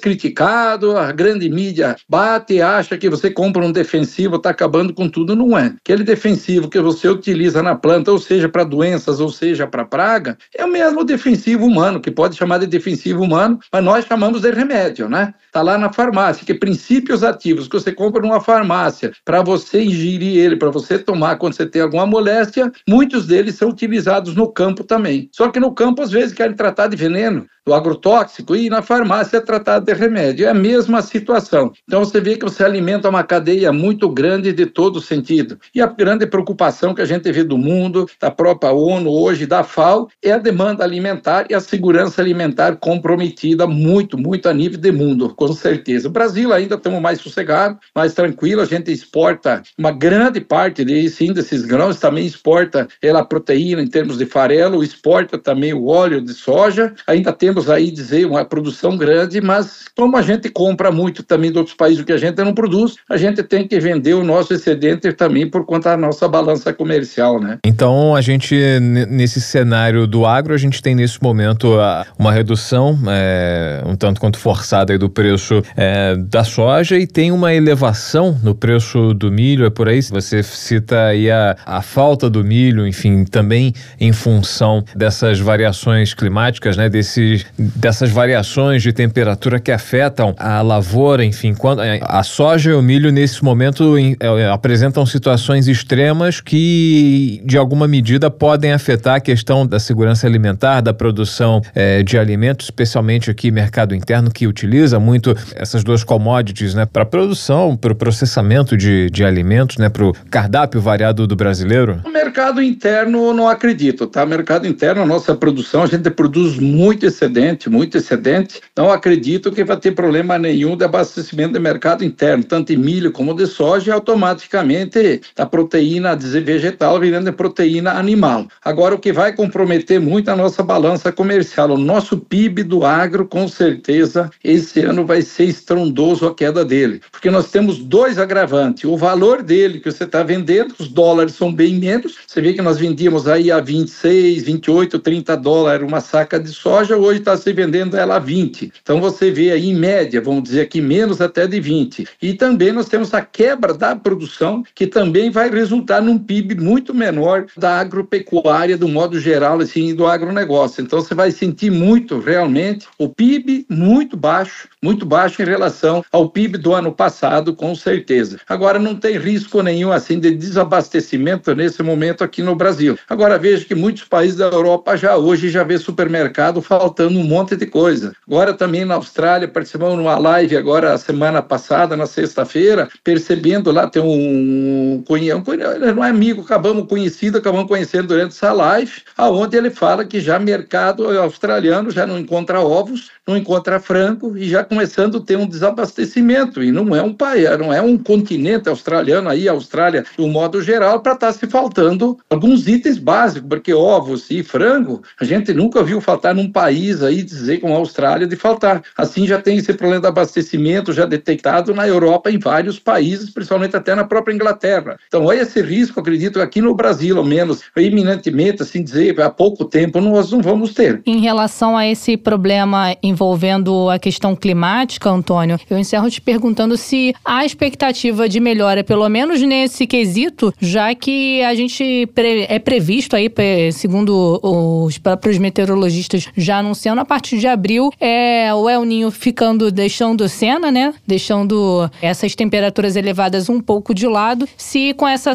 criticados, a grande mídia bate e acha que você compra um defensivo, está acabando com tudo. Não é. Aquele defensivo que você utiliza na planta, ou seja, para doenças, ou seja, para praga, é o mesmo defensivo humano, que pode chamar de defensivo humano, mas nós chamamos de remédio, né? Está lá na farmácia, que princípios ativos que você compra numa farmácia para você ingerir ele, para você tomar quando você tem alguma moléstia, muitos deles são utilizados no campo também. Só que no campo, às vezes, querem tratar de veneno, do agrotóxico, e na farmácia é tratado de remédio. É a mesma situação. Então você vê que você alimenta uma cadeia muito grande de todo sentido. E a grande preocupação que a gente vê do mundo, da própria ONU hoje, da FAO, é a demanda alimentar e a segurança alimentar comprometida muito, muito a nível de mundo, com certeza. O Brasil ainda estamos mais sossegado, mais tranquilo, a gente exporta uma grande parte desse, sim, desses grãos, também exporta ela proteína em termos de farelo, exporta também o óleo de soja, ainda temos aí, dizer, uma produção grande, mas como a gente compra muito também de outros países que a gente não produz, a gente tem que vender o nosso excedente também por conta da nossa balança comercial, né? Então, a gente, nesse cenário do agro, a gente tem nesse momento uma redução é, um tanto quanto forçada do preço é, da soja e tem uma elevação no preço do milho, é por aí? Você cita aí a, a falta do milho, enfim, também em função dessas variações climáticas, né? Desses, dessas variações de temperatura que afetam a lavoura, enfim, quando é, a soja e o milho nesse momento é, é, apresentam situações extremas que de alguma medida podem afetar a questão da segurança alimentar, da produção de alimentos, especialmente aqui mercado interno que utiliza muito essas duas commodities, né, para produção, para o processamento de, de alimentos, né, para o cardápio variado do brasileiro. O mercado interno não acredito, tá? Mercado interno, nossa produção, a gente produz muito excedente, muito excedente. Não acredito que vai ter problema nenhum de abastecimento de mercado interno, tanto de milho como de soja, e automaticamente a proteína vegetal virando proteína animal. Agora, o que vai comprometer muito a nossa balança comercial, o nosso PIB do agro, com certeza, esse ano vai ser estrondoso a queda dele, porque nós temos dois agravantes. O valor dele que você está vendendo, os dólares são bem menos. Você vê que nós vendíamos aí a 26, 28, 30 dólares uma saca de soja, hoje está se vendendo ela a 20. Então você vê aí, em média, vamos dizer aqui, menos até de 20. E também nós temos a quebra da produção, que também vai resultar num PIB muito menor da agropecuária, do modo geral, assim, do agronegócio. Então você vai sentir muito, realmente, o PIB muito baixo, muito baixo em relação ao PIB do ano passado, com certeza. Agora, não tem risco nenhum, assim, de desabastecimento nesse momento aqui no Brasil. Agora, veja que muitos países da Europa já hoje já vê supermercado faltando um monte de coisa. Agora, também na Austrália, participamos numa live agora, semana passada, na sexta-feira, percebendo lá, tem um, um, ele não é amigo, acabamos conhecido, acabamos conhecendo durante essa live, aonde ele fala que já mercado australiano já não encontra ovos, não encontra frango e já começando a ter um desabastecimento. E não é um país, não é um continente australiano aí, a Austrália, o um modo geral, para estar tá se faltando alguns itens básicos, porque ovos e frango, a gente nunca viu faltar num país aí, dizer como a Austrália, de faltar. Assim já tem esse problema de abastecimento já detectado na Europa, em vários países, principalmente até na própria Inglaterra. Então, olha esse risco, acredito, aqui no Brasil, ao menos, iminentemente, assim dizer, há pouco tempo, nós não vamos ter. Em relação a esse problema envolvendo a questão climática, Antônio, eu encerro te perguntando se há expectativa de melhora, pelo menos nesse quesito, já que a gente é previsto aí, segundo os próprios meteorologistas já anunciando, a partir de abril, é o El Ninho ficando, deixando cena, né? Deixando essas temperaturas elevadas um pouco de lado. Se com essa,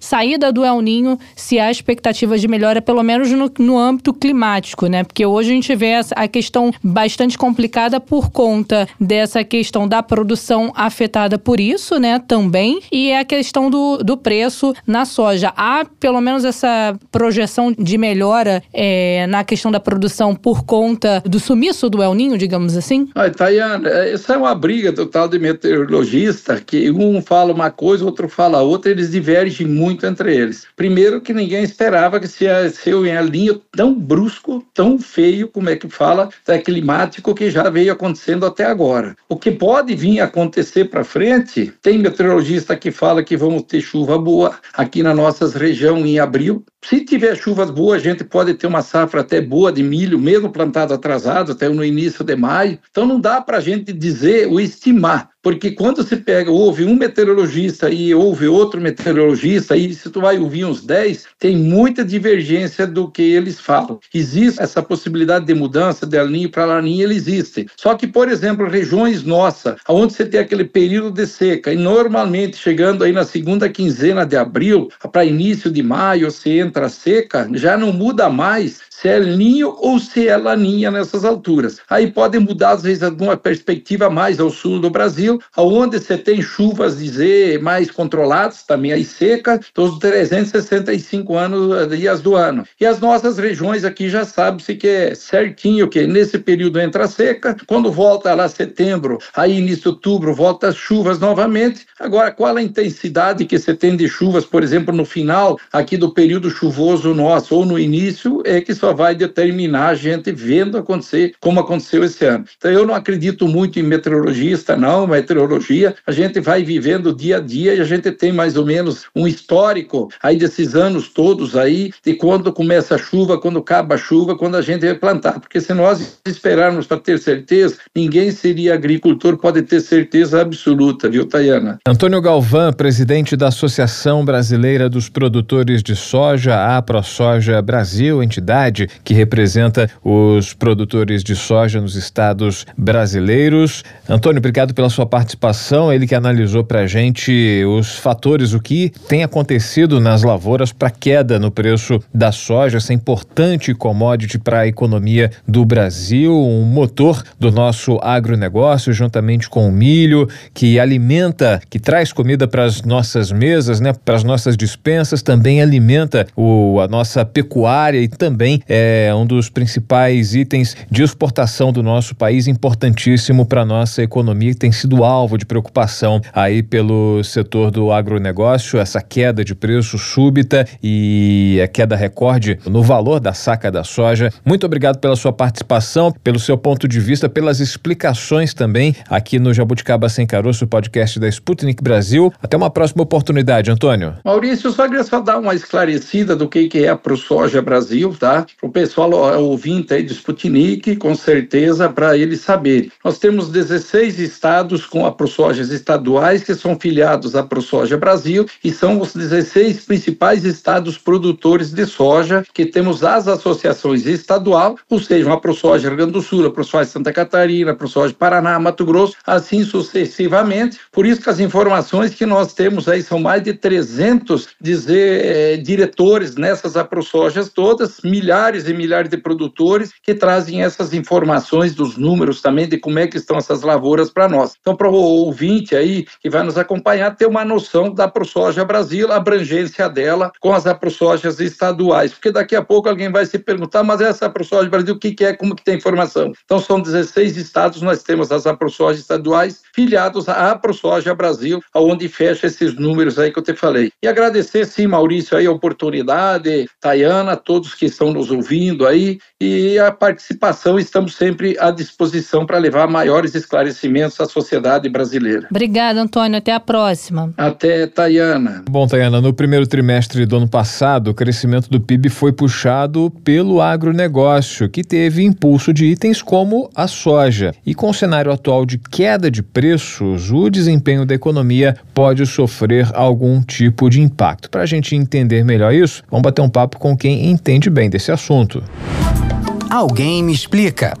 saída do El Ninho, se há expectativa de melhora, pelo menos no, no âmbito climático, né? Porque hoje a gente vê a questão bastante complicada por conta dessa questão da produção afetada por isso, né? Também. E é a questão do, do preço na soja. Há pelo menos essa projeção de melhora é, na questão da produção por conta do sumiço do El Ninho, digamos assim? Ah, Tayana, essa é uma briga total de meteorologista que um fala uma coisa, outro fala outra, eles divergem muito entre eles. Primeiro que ninguém esperava que se ser o El Ninho tão brusco, tão feio, como é que fala, é climático que já veio acontecendo até agora. O que pode vir acontecer para frente, tem meteorologista que fala que vamos ter chuva boa aqui na nossa região em abril. Se tiver chuvas boas, a gente pode ter uma safra até boa de milho, mesmo plantado atrasado, até no início de maio. Então não dá para a gente dizer ou estimar porque quando se pega, ouve um meteorologista e ouve outro meteorologista, e se tu vai ouvir uns 10, tem muita divergência do que eles falam. Existe essa possibilidade de mudança de alinho para laninha, ele existe. Só que, por exemplo, regiões nossas, onde você tem aquele período de seca, e normalmente chegando aí na segunda quinzena de abril, para início de maio, você entra seca, já não muda mais se é linho ou se é laninha nessas alturas. Aí pode mudar, às vezes, alguma perspectiva mais ao sul do Brasil, onde você tem chuvas, dizer, mais controladas, também aí seca, dos 365 anos, dias do ano. E as nossas regiões aqui já sabe-se que é certinho que nesse período entra seca, quando volta lá setembro, aí início de outubro, volta as chuvas novamente. Agora, qual a intensidade que você tem de chuvas, por exemplo, no final aqui do período chuvoso nosso, ou no início, é que só só vai determinar a gente vendo acontecer como aconteceu esse ano. Então eu não acredito muito em meteorologista, não, meteorologia, a gente vai vivendo dia a dia e a gente tem mais ou menos um histórico aí desses anos todos aí, de quando começa a chuva, quando acaba a chuva, quando a gente vai plantar, porque se nós esperarmos para ter certeza, ninguém seria agricultor, pode ter certeza absoluta, viu, Tayana? Antônio Galvão, presidente da Associação Brasileira dos Produtores de Soja, a ProSoja Brasil, entidade que representa os produtores de soja nos estados brasileiros. Antônio, obrigado pela sua participação. Ele que analisou para a gente os fatores, o que tem acontecido nas lavouras para queda no preço da soja, essa importante commodity para a economia do Brasil, um motor do nosso agronegócio, juntamente com o milho, que alimenta, que traz comida para as nossas mesas, né, para as nossas dispensas, também alimenta o, a nossa pecuária e também é um dos principais itens de exportação do nosso país, importantíssimo para a nossa economia, que tem sido alvo de preocupação aí pelo setor do agronegócio, essa queda de preço súbita e a queda recorde no valor da saca da soja. Muito obrigado pela sua participação, pelo seu ponto de vista, pelas explicações também aqui no Jabuticaba Sem Caroço, podcast da Sputnik Brasil. Até uma próxima oportunidade, Antônio. Maurício, só queria só dar uma esclarecida do que, que é a ProSoja Brasil, tá? O pessoal ouvinte aí do Sputnik, com certeza, para eles saberem. Nós temos 16 estados com a ProSojas estaduais que são filiados à ProSoja Brasil e são os 16 principais estados produtores de soja que temos as associações estadual, ou seja, a ProSoja Rio Grande do Sul, a ProSoja Santa Catarina, a ProSoja Paraná, Mato Grosso, assim sucessivamente. Por isso que as informações que nós temos aí são mais de 300 dizer, eh, diretores nessas aprosojas todas, milhares milhares e milhares de produtores que trazem essas informações dos números também de como é que estão essas lavouras para nós. Então, para o ouvinte aí que vai nos acompanhar, ter uma noção da ProSoja Brasil, a abrangência dela com as AproSojas estaduais, porque daqui a pouco alguém vai se perguntar, mas essa AproSoja Brasil, o que, que é, como que tem informação? Então, são 16 estados, nós temos as AproSoja estaduais filiados à AproSoja Brasil, aonde fecha esses números aí que eu te falei. E agradecer, sim, Maurício, aí a oportunidade, Tayana, todos que estão nos ouvindo aí, e a participação, estamos sempre à disposição para levar maiores esclarecimentos à sociedade brasileira. Obrigada, Antônio. Até a próxima. Até, Tayana. Bom, Tayana, no primeiro trimestre do ano passado, o crescimento do PIB foi puxado pelo agronegócio, que teve impulso de itens como a soja. E com o cenário atual de queda de preços, o desempenho da economia pode sofrer algum tipo de impacto. Para a gente entender melhor isso, vamos bater um papo com quem entende bem desse assunto. Alguém me explica.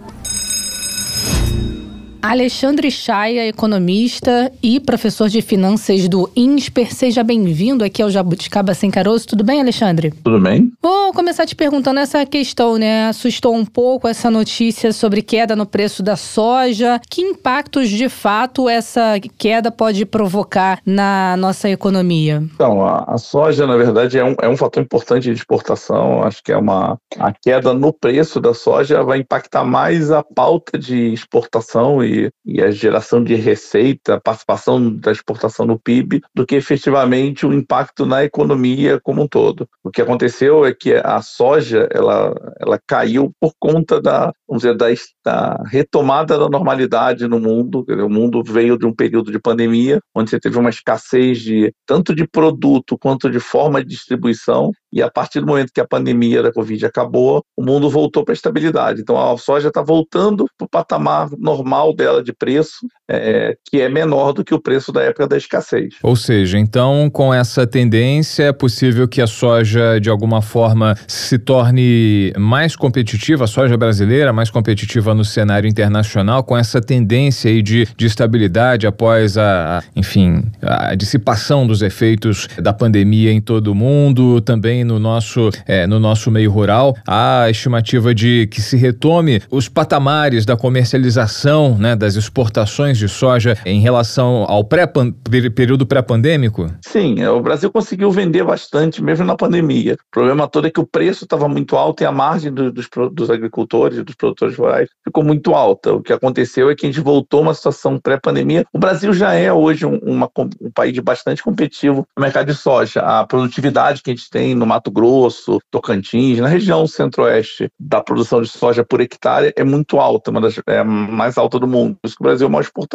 Alexandre Chaia, economista e professor de finanças do INSPER. Seja bem-vindo aqui ao Jabuticaba Sem Caroço. Tudo bem, Alexandre? Tudo bem. Vou começar te perguntando essa questão, né? Assustou um pouco essa notícia sobre queda no preço da soja. Que impactos, de fato, essa queda pode provocar na nossa economia? Então, a, a soja, na verdade, é um, é um fator importante de exportação. Acho que é uma... A queda no preço da soja vai impactar mais a pauta de exportação e e, a geração de receita, a participação da exportação no PIB, do que efetivamente o impacto na economia como um todo. O que aconteceu é que a soja ela, ela caiu por conta da, vamos dizer, da, da retomada da normalidade no mundo. O mundo veio de um período de pandemia, onde você teve uma escassez de tanto de produto quanto de forma de distribuição, e a partir do momento que a pandemia da Covid acabou, o mundo voltou para a estabilidade. Então a soja está voltando para o patamar normal dela de preço, é, que é menor do que o preço da época da escassez. Ou seja, então com essa tendência é possível que a soja de alguma forma se torne mais competitiva, a soja brasileira mais competitiva no cenário internacional, com essa tendência aí de, de estabilidade após a, a, enfim, a dissipação dos efeitos da pandemia em todo o mundo, também no nosso, é, no nosso meio rural. Há estimativa de que se retome os patamares da comercialização, né, das exportações de soja em relação ao pré período pré-pandêmico? Sim, é, o Brasil conseguiu vender bastante, mesmo na pandemia. O problema todo é que o preço estava muito alto e a margem do, dos, dos agricultores, dos produtores rurais, ficou muito alta. O que aconteceu é que a gente voltou a uma situação pré-pandemia. O Brasil já é hoje um, uma, um país bastante competitivo no mercado de soja. A produtividade que a gente tem no Mato Grosso, Tocantins, na região centro-oeste da produção de soja por hectare é muito alta, uma das é, mais alta do mundo. Isso que o Brasil é o maior exportador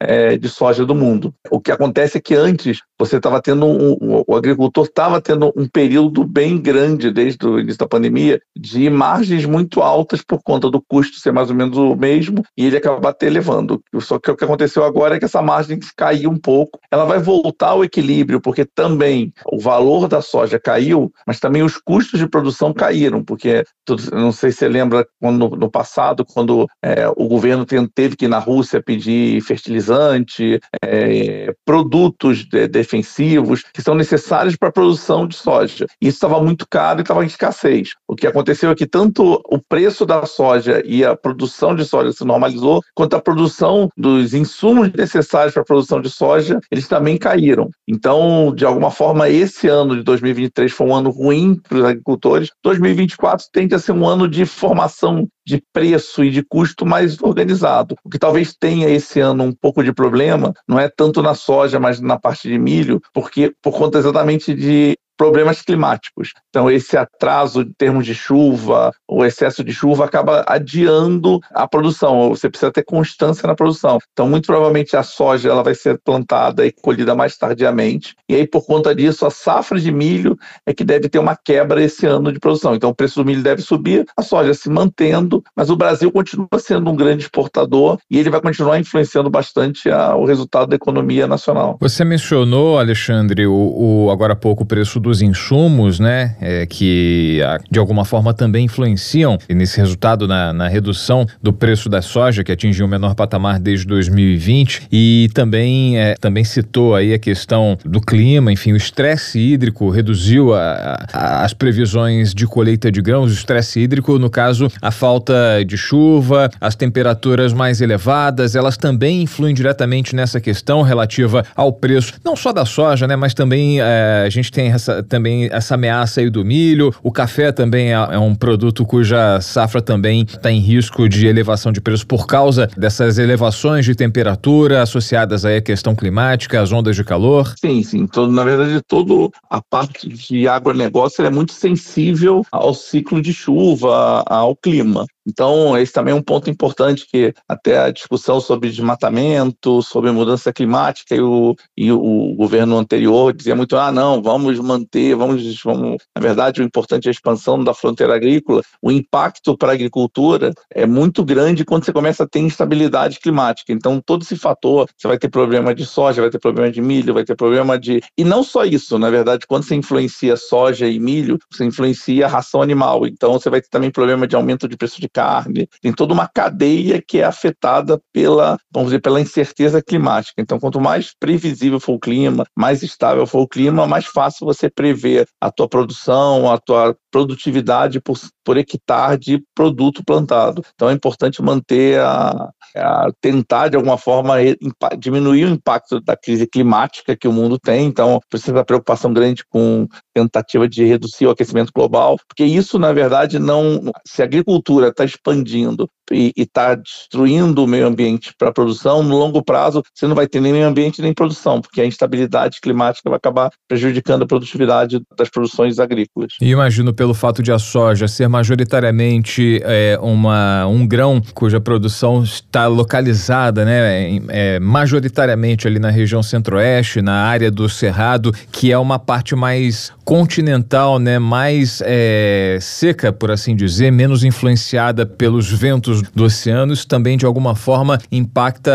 é, de soja do mundo. O que acontece é que antes você estava tendo um, o agricultor estava tendo um período bem grande desde o início da pandemia de margens muito altas por conta do custo ser mais ou menos o mesmo e ele acabar te elevando. Só que o que aconteceu agora é que essa margem caiu um pouco. Ela vai voltar ao equilíbrio porque também o valor da soja caiu, mas também os custos de produção caíram, porque não sei se você lembra quando, no passado, quando é, o governo teve que ir na Rússia pedir fertilizante, é, produtos de, defensivos que são necessários para a produção de soja. Isso estava muito caro e estava em escassez. O que aconteceu é que tanto o preço da soja e a produção de soja se normalizou, quanto a produção dos insumos necessários para a produção de soja, eles também caíram. Então, de alguma forma, esse ano de 2023 foi um ano ruim para os agricultores. 2024 tende a ser um ano de formação de preço e de custo mais organizado. O que talvez tenha esse ano um pouco de problema não é tanto na soja, mas na parte de milho, porque por conta exatamente de problemas climáticos. Então, esse atraso em termos de chuva, o excesso de chuva acaba adiando a produção. Você precisa ter constância na produção. Então, muito provavelmente a soja ela vai ser plantada e colhida mais tardiamente. E aí, por conta disso, a safra de milho é que deve ter uma quebra esse ano de produção. Então, o preço do milho deve subir, a soja se mantendo, mas o Brasil continua sendo um grande exportador e ele vai continuar influenciando bastante a, o resultado da economia nacional. Você mencionou, Alexandre, o, o agora há pouco o preço dos insumos, né, é, que de alguma forma também influenciam nesse resultado na, na redução do preço da soja, que atingiu o menor patamar desde 2020, e também, é, também citou aí a questão do clima, enfim, o estresse hídrico reduziu a, a, as previsões de colheita de grãos, o estresse hídrico, no caso, a falta de chuva, as temperaturas mais elevadas, elas também influem diretamente nessa questão relativa ao preço, não só da soja, né, mas também é, a gente tem essa, também essa ameaça aí do milho, o café também é, é um produto cuja safra também está em risco de elevação de preço por causa dessas elevações de temperatura associadas aí à questão climática, às ondas de calor. Sim, sim, todo, na verdade toda a parte de agronegócio é muito sensível ao ciclo de chuva, ao clima. Então, esse também é um ponto importante que até a discussão sobre desmatamento, sobre mudança climática e o, e o governo anterior dizia muito, ah, não, vamos manter, vamos, vamos... Na verdade, o importante é a expansão da fronteira agrícola. O impacto para a agricultura é muito grande quando você começa a ter instabilidade climática. Então, todo esse fator, você vai ter problema de soja, vai ter problema de milho, vai ter problema de... E não só isso, na verdade, quando você influencia soja e milho, você influencia a ração animal. Então, você vai ter também problema de aumento de preço de carne, tem toda uma cadeia que é afetada pela, vamos dizer, pela incerteza climática. Então, quanto mais previsível for o clima, mais estável for o clima, mais fácil você prever a tua produção, a tua produtividade por, por hectare de produto plantado. Então, é importante manter a, a tentar, de alguma forma, diminuir o impacto da crise climática que o mundo tem. Então, precisa da preocupação grande com tentativa de reduzir o aquecimento global, porque isso, na verdade, não. Se a agricultura está expandindo e está destruindo o meio ambiente para a produção, no longo prazo você não vai ter nem meio ambiente nem produção, porque a instabilidade climática vai acabar prejudicando a produtividade das produções agrícolas. E imagino pelo fato de a soja ser majoritariamente é, uma, um grão cuja produção está localizada, né, é, majoritariamente ali na região centro-oeste, na área do Cerrado, que é uma parte mais continental, né, mais é, seca, por assim dizer, menos influenciada pelos ventos do oceano, isso também de alguma forma impacta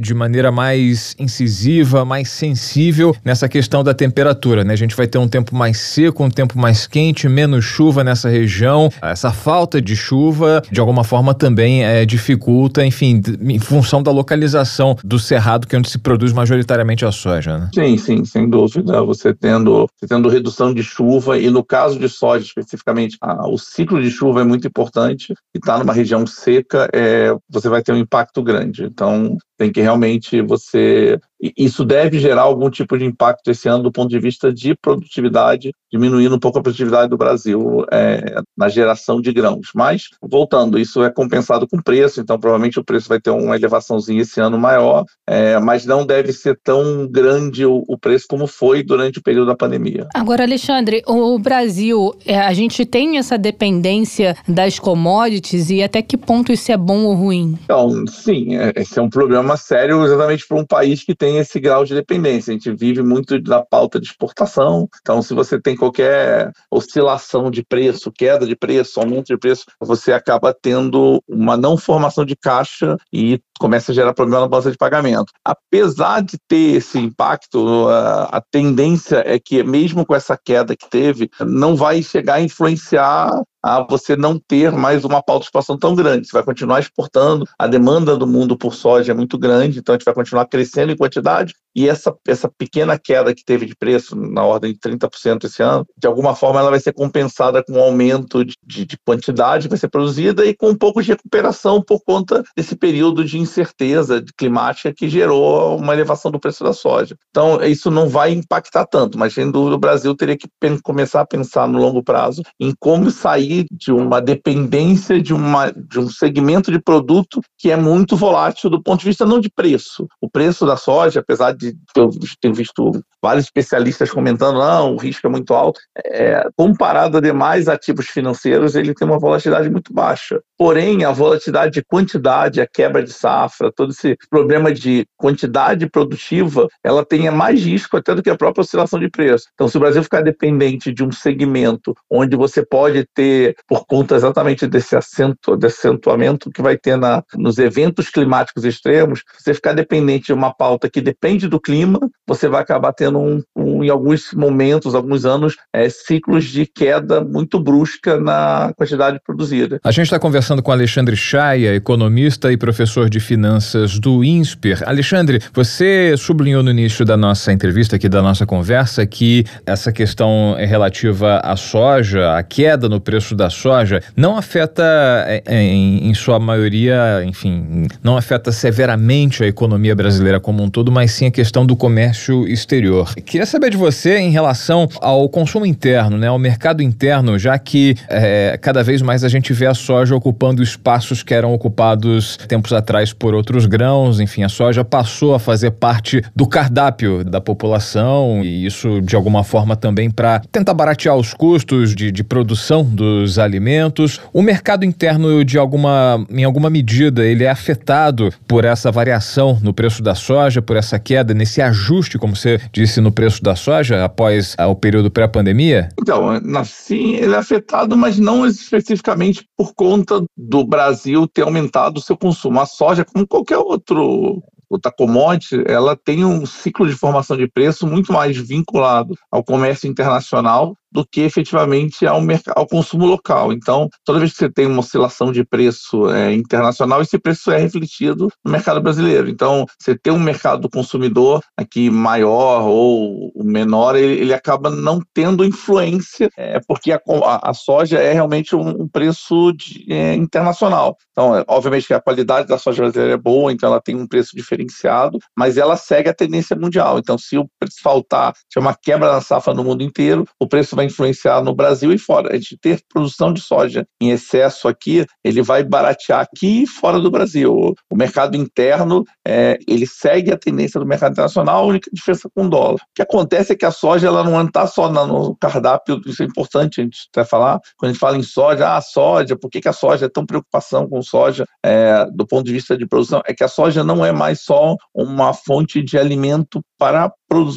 de maneira mais incisiva, mais sensível nessa questão da temperatura, né? A gente vai ter um tempo mais seco, um tempo mais quente, menos chuva nessa região. Essa falta de chuva, de alguma forma, também é, dificulta, enfim, em função da localização do cerrado, que é onde se produz majoritariamente a soja, né? Sim, sim, sem dúvida. Você tendo, você tendo redução de chuva, e no caso de soja especificamente, a, o ciclo de chuva é muito importante, e está numa região seca, é, você vai ter um impacto grande. Então, tem que realmente você. Isso deve gerar algum tipo de impacto esse ano do ponto de vista de produtividade, diminuindo um pouco a produtividade do Brasil é, na geração de grãos. Mas, voltando, isso é compensado com preço, então provavelmente o preço vai ter uma elevaçãozinha esse ano maior, é, mas não deve ser tão grande o, o, preço como foi durante o período da pandemia. Agora, Alexandre, o Brasil, é, a gente tem essa dependência das commodities e até que ponto isso é bom ou ruim? Então, sim, é, esse é um problema problema sério exatamente para um país que tem esse grau de dependência. A gente vive muito da pauta de exportação. Então, se você tem qualquer oscilação de preço, queda de preço, aumento de preço, você acaba tendo uma não formação de caixa e começa a gerar problema na balança de pagamento. Apesar de ter esse impacto, a, tendência é que, mesmo com essa queda que teve, não vai chegar a influenciar a você não ter mais uma pauta de expansão tão grande. Você vai continuar exportando, a demanda do mundo por soja é muito grande, então a gente vai continuar crescendo em quantidade, e essa, essa pequena queda que teve de preço, na ordem de 30% esse ano, de alguma forma ela vai ser compensada com um aumento de, de, de, quantidade que vai ser produzida e com um pouco de recuperação por conta desse período de incerteza climática que gerou uma elevação do preço da soja. Então, isso não vai impactar tanto, mas sem dúvida o Brasil teria que começar a pensar no longo prazo em como sair de uma dependência de, uma, de um segmento de produto que é muito volátil do ponto de vista não de preço. O preço da soja, apesar de eu tenho visto vários especialistas comentando, não, o risco é muito alto. É, comparado a demais ativos financeiros, ele tem uma volatilidade muito baixa. Porém, a volatilidade de quantidade, a quebra de safra, safra, todo esse problema de quantidade produtiva, ela tem mais risco até do que a própria oscilação de preço. Então, se o Brasil ficar dependente de um segmento onde você pode ter, por conta exatamente desse, acento, desse acentuamento que vai ter na, nos eventos climáticos extremos, você ficar dependente de uma pauta que depende do clima, você vai acabar tendo, um, um, em alguns momentos, alguns anos, é, ciclos de queda muito brusca na quantidade produzida. A gente está conversando com Alexandre Chaia, economista e professor de finanças do INSPER. Alexandre, você sublinhou no início da nossa entrevista aqui, da nossa conversa, que essa questão é relativa à soja, a queda no preço da soja, não afeta, é, é, em, em sua maioria, enfim, não afeta severamente a economia brasileira como um todo, mas sim a questão do comércio exterior. Queria saber de você em relação ao consumo interno, né, ao mercado interno, já que é, cada vez mais a gente vê a soja ocupando espaços que eram ocupados tempos atrás por outros grãos, enfim, a soja passou a fazer parte do cardápio da população e isso de alguma forma também para tentar baratear os custos de, de produção dos alimentos. O mercado interno de alguma em alguma medida ele é afetado por essa variação no preço da soja, por essa queda nesse ajuste, como você disse, no preço da soja após ah, o período pré-pandemia? Então, sim, ele é afetado, mas não especificamente por conta do Brasil ter aumentado o seu consumo. A soja, como qualquer outro outra commodity, ela tem um ciclo de formação de preço muito mais vinculado ao comércio internacional do que efetivamente ao, ao consumo local. Então, toda vez que você tem uma oscilação de preço é, internacional, esse preço é refletido no mercado brasileiro. Então, você tem um mercado consumidor aqui maior ou menor, ele, ele acaba não tendo influência, é, porque a, a, a, soja é realmente um, um preço de, é, internacional. Então, é, obviamente que a qualidade da soja brasileira é boa, então ela tem um preço diferenciado, mas ela segue a tendência mundial. Então, se o preço faltar, se é uma quebra na safra no mundo inteiro, o preço vai vai influenciar no Brasil e fora. A gente ter produção de soja em excesso aqui, ele vai baratear aqui e fora do Brasil. O mercado interno, é, ele segue a tendência do mercado internacional, a única diferença com o dólar. O que acontece é que a soja ela não está só no cardápio, isso é importante a gente até falar, quando a gente fala em soja, ah, soja, por que, que a soja é tão preocupação com soja é, do ponto de vista de produção? É que a soja não é mais só uma fonte de alimento para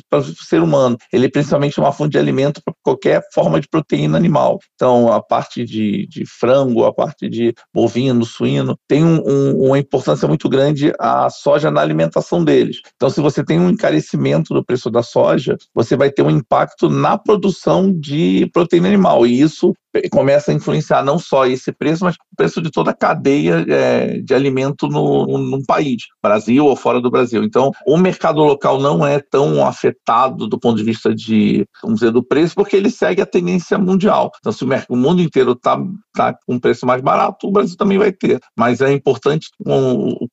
para o ser humano. Ele é principalmente uma fonte de alimento para qualquer forma de proteína animal. Então, a parte de, de frango, a parte de bovino, suíno, tem um, um, uma importância muito grande a soja na alimentação deles. Então, se você tem um encarecimento do preço da soja, você vai ter um impacto na produção de proteína animal. E isso começa a influenciar não só esse preço, mas o preço de toda a cadeia é, de alimento no, no, país, Brasil ou fora do Brasil. Então, o mercado local não é tão afetado do ponto de vista de, vamos dizer, do preço, porque ele segue a tendência mundial. Então, se o, mercado, o mundo inteiro está tá com um preço mais barato, o Brasil também vai ter. Mas é importante,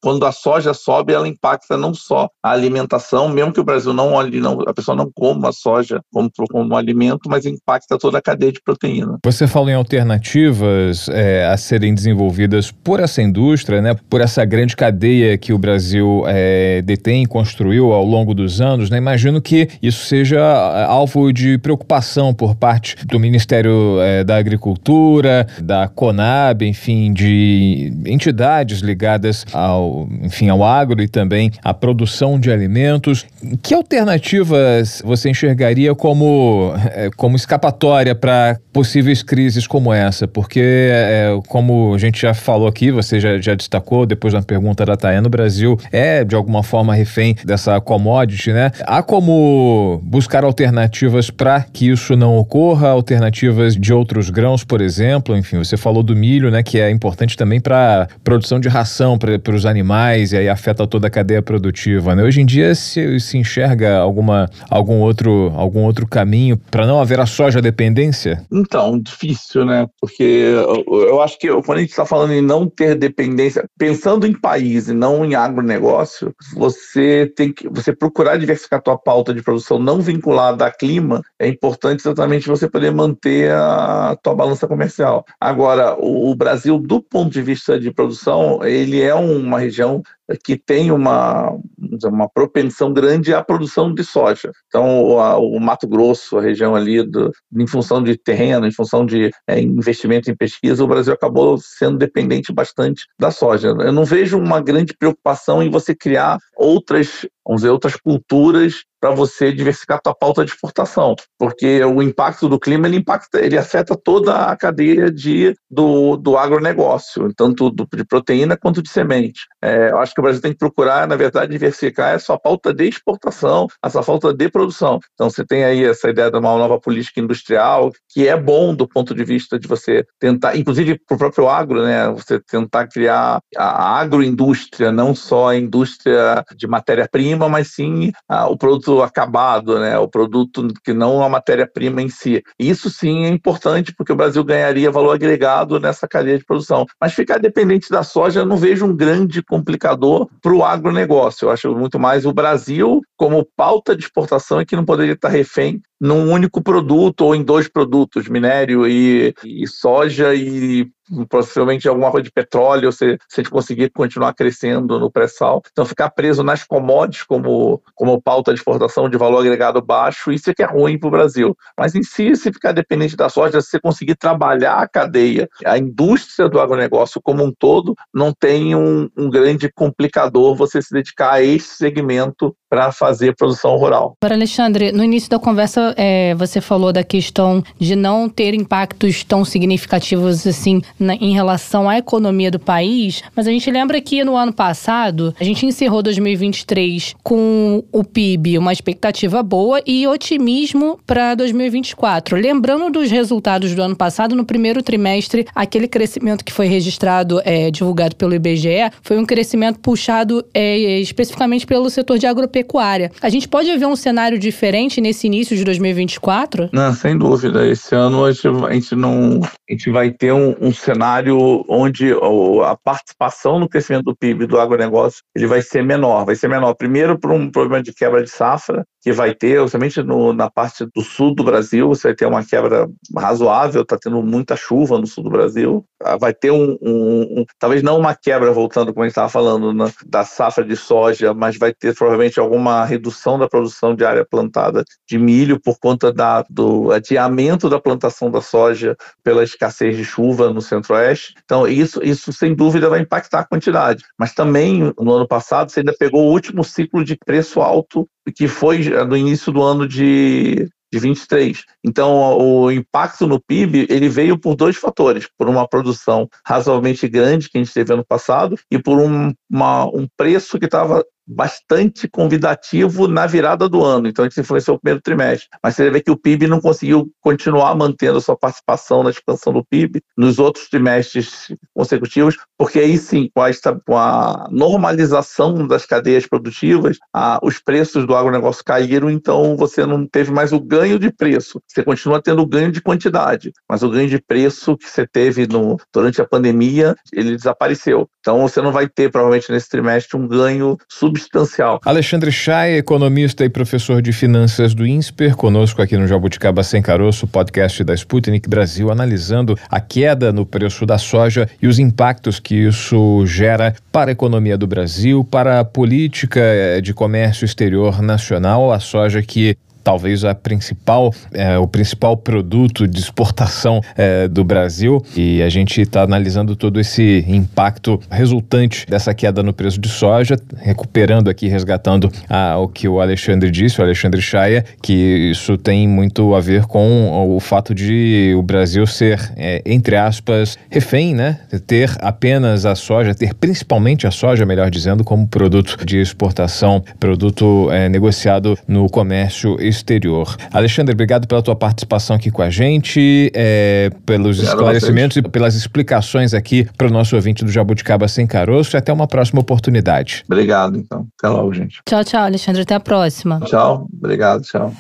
quando a soja sobe, ela impacta não só a alimentação, mesmo que o Brasil não, não a pessoa não coma soja como, como alimento, mas impacta toda a cadeia de proteína. Você fala em alternativas é, a serem desenvolvidas por essa indústria, né, por essa grande cadeia que o Brasil é, detém construiu ao longo dos anos, né, imagino que isso seja é, alvo de preocupação por parte do Ministério é, da Agricultura, da Conab, enfim, de entidades ligadas ao, enfim, ao agro e também à produção de alimentos. Que alternativas você enxergaria como, é, como escapatória para possíveis crises como essa? Porque, é, como a gente já falou aqui, você já, já destacou depois da pergunta da Taena, o Brasil é de alguma forma refém dessa commodity, né? Há como buscar alternativas para que isso não ocorra, alternativas de outros grãos, por exemplo. Enfim, você falou do milho, né? Que é importante também para produção de ração para os animais e aí afeta toda a cadeia produtiva. Né? Hoje em dia se, se enxerga alguma, algum, outro, algum outro caminho para não haver a soja dependência? Então, difícil né? Porque eu acho que quando a gente está falando em não ter dependência, pensando em país e não em agronegócio, você tem que você procurar diversificar a tua pauta de produção não vinculada a clima, é importante exatamente você poder manter a tua balança comercial. Agora, o Brasil, do ponto de vista de produção, ele é uma região que tem uma, uma propensão grande à produção de soja. Então, o, o Mato Grosso, a região ali, do, em função de terreno, em função de é, investimento em pesquisa, o Brasil acabou sendo dependente bastante da soja. Eu não vejo uma grande preocupação em você criar outras vamos dizer, outras culturas para você diversificar a tua pauta de exportação, porque o impacto do clima ele impacta, ele afeta toda a cadeia de, do, do agronegócio, tanto do, de proteína quanto de semente. É, eu acho que o Brasil tem que procurar, na verdade, diversificar a sua pauta de exportação, a sua pauta de produção. Então você tem aí essa ideia de uma nova política industrial, que é bom do ponto de vista de você tentar, inclusive para o próprio agro, né, você tentar criar a agroindústria, não só a indústria de matéria-prima, mas sim a, o produto acabado, né? o produto que não a matéria-prima em si. Isso sim é importante porque o Brasil ganharia valor agregado nessa cadeia de produção. Mas ficar dependente da soja, eu não vejo um grande complicador para o agronegócio. Eu acho muito mais o Brasil como pauta de exportação é que não poderia estar refém num único produto ou em dois produtos, minério e, e soja e possivelmente alguma coisa de petróleo, se, se a gente conseguir continuar crescendo no pré-sal. Então, ficar preso nas commodities como, como pauta de exportação de valor agregado baixo, isso é que é ruim para o Brasil. Mas em si, se ficar dependente da soja, se você conseguir trabalhar a cadeia, a indústria do agronegócio como um todo, não tem um, um grande complicador você se dedicar a esse segmento para fazer produção rural. Para Alexandre, no início da conversa é, você falou da questão de não ter impactos tão significativos assim na, em relação à economia do país, mas a gente lembra que no ano passado a gente encerrou 2023 com o PIB uma expectativa boa e otimismo para 2024. Lembrando dos resultados do ano passado, no primeiro trimestre, aquele crescimento que foi registrado, é, divulgado pelo IBGE, foi um crescimento puxado é, especificamente pelo setor de agropecuária pecuária. A gente pode ver um cenário diferente nesse início de 2024? Não, sem dúvida. Esse ano a gente, a gente não, a gente vai ter um, um, cenário onde a participação no crescimento do PIB do agronegócio ele vai ser menor. Vai ser menor, primeiro, por um problema de quebra de safra, que vai ter, no, na parte do sul do Brasil, você vai ter uma quebra razoável, está tendo muita chuva no sul do Brasil. Ah, vai ter um, um, um talvez não uma quebra, voltando como a gente estava falando, na, da safra de soja, mas vai ter provavelmente alguma redução da produção de área plantada de milho por conta da, do adiamento da plantação da soja pela escassez de chuva no centro-oeste. Então, isso, isso sem dúvida vai impactar a quantidade. Mas também, no ano passado, você ainda pegou o último ciclo de preço alto que foi no início do ano de, de 23. Então, o impacto no PIB ele veio por dois fatores: por uma produção razoavelmente grande que a gente teve ano passado e por um, uma, um preço que estava bastante convidativo na virada do ano, então isso influenciou o primeiro trimestre. Mas você vê que o PIB não conseguiu continuar mantendo a sua participação na expansão do PIB nos outros trimestres consecutivos, porque aí sim, com a, com a normalização das cadeias produtivas, a, os preços do agronegócio caíram, então você não teve mais o ganho de preço. Você continua tendo o ganho de quantidade, mas o ganho de preço que você teve no, durante a pandemia, ele desapareceu. Então você não vai ter, provavelmente, nesse trimestre, um ganho sub substancial. Alexandre Chay, economista e professor de finanças do INSPER, conosco aqui no Jabuticaba Sem Caroço, podcast da Sputnik Brasil, analisando a queda no preço da soja e os impactos que isso gera para a economia do Brasil, para a política eh, de comércio exterior nacional, a soja que talvez a principal, é, o principal produto de exportação é, do Brasil. E a gente está analisando todo esse impacto resultante dessa queda no preço de soja, recuperando aqui, resgatando a, o que o Alexandre disse, o Alexandre Chaia, que isso tem muito a ver com o fato de o Brasil ser, é, entre aspas, refém, né? Ter apenas a soja, ter principalmente a soja, melhor dizendo, como produto de exportação, produto é, negociado no comércio exterior. Alexandre, obrigado pela tua participação aqui com a gente, é, pelos obrigado esclarecimentos e pelas explicações aqui para o nosso ouvinte do Jabuticaba Sem Caroço e até uma próxima oportunidade. Obrigado, então. Até logo, gente. Tchau, tchau, Alexandre. Até a próxima. Tchau. Obrigado, tchau.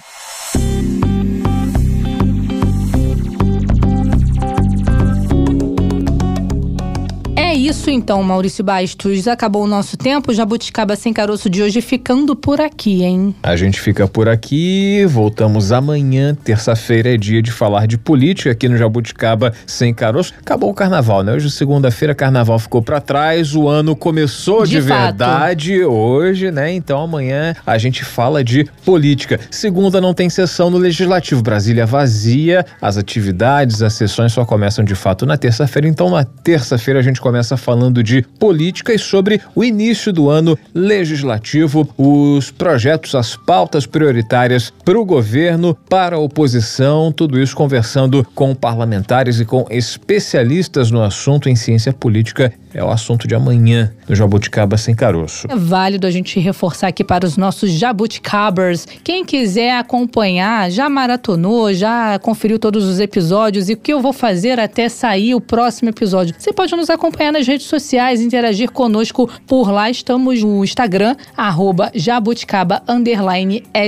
Isso então, Maurício Bastos. Acabou o nosso tempo. Jabuticaba Sem Caroço de hoje ficando por aqui, hein? A gente fica por aqui. Voltamos amanhã, terça-feira, é dia de falar de política aqui no Jabuticaba Sem Caroço. Acabou o carnaval, né? Hoje, segunda-feira, carnaval ficou para trás. O ano começou de, de verdade hoje, né? Então amanhã a gente fala de política. Segunda não tem sessão no Legislativo. Brasília vazia. As atividades, as sessões só começam de fato na terça-feira. Então, na terça-feira, a gente começa falando de política e sobre o início do ano legislativo, os projetos, as pautas prioritárias para o governo, para a oposição, tudo isso conversando com parlamentares e com especialistas no assunto em ciência política é o assunto de amanhã do Jabuticaba Sem Caroço. É válido a gente reforçar aqui para os nossos jabuticabers. Quem quiser acompanhar, já maratonou, já conferiu todos os episódios e o que eu vou fazer até sair o próximo episódio. Você pode nos acompanhar nas redes sociais, interagir conosco por lá. Estamos no Instagram, arroba jabuticaba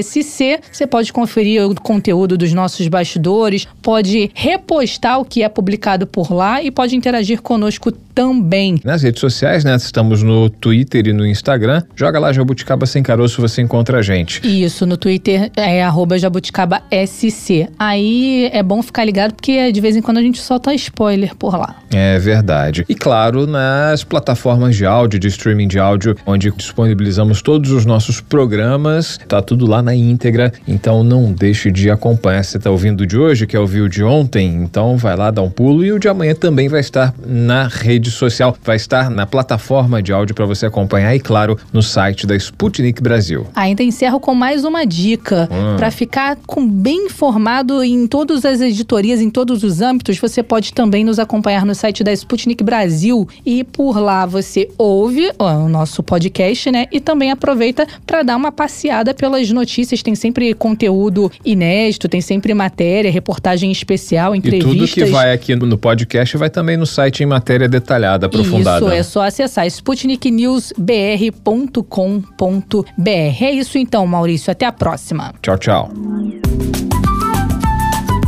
SC. Você pode conferir o conteúdo dos nossos bastidores, pode repostar o que é publicado por lá e pode interagir conosco também. Nas redes sociais, né? Estamos no Twitter e no Instagram. Joga lá Jabuticaba Sem Caroço, você encontra a gente. Isso, no Twitter é arroba Jabuticaba SC. Aí é bom ficar ligado porque de vez em quando a gente solta spoiler por lá. É verdade. E claro, nas plataformas de áudio, de streaming de áudio, onde disponibilizamos todos os nossos programas, tá tudo lá na íntegra. Então não deixe de acompanhar. Você tá ouvindo de hoje, que é o de ontem, então vai lá dar um pulo e o de amanhã também vai estar na rede rede social, vai estar na plataforma de áudio para você acompanhar e, claro, no site da Sputnik Brasil. Ainda encerro com mais uma dica. Hum. Para ficar com bem informado em todas as editorias, em todos os âmbitos, você pode também nos acompanhar no site da Sputnik Brasil e por lá você ouve o nosso podcast, né? E também aproveita para dar uma passeada pelas notícias. Tem sempre conteúdo inédito, tem sempre matéria, reportagem especial, entrevistas. E tudo que vai aqui no podcast vai também no site em matéria detalhada detalhada, aprofundada. Isso, é só acessar sputniknewsbr.com.br. É isso então, Maurício. Até a próxima. Tchau, tchau.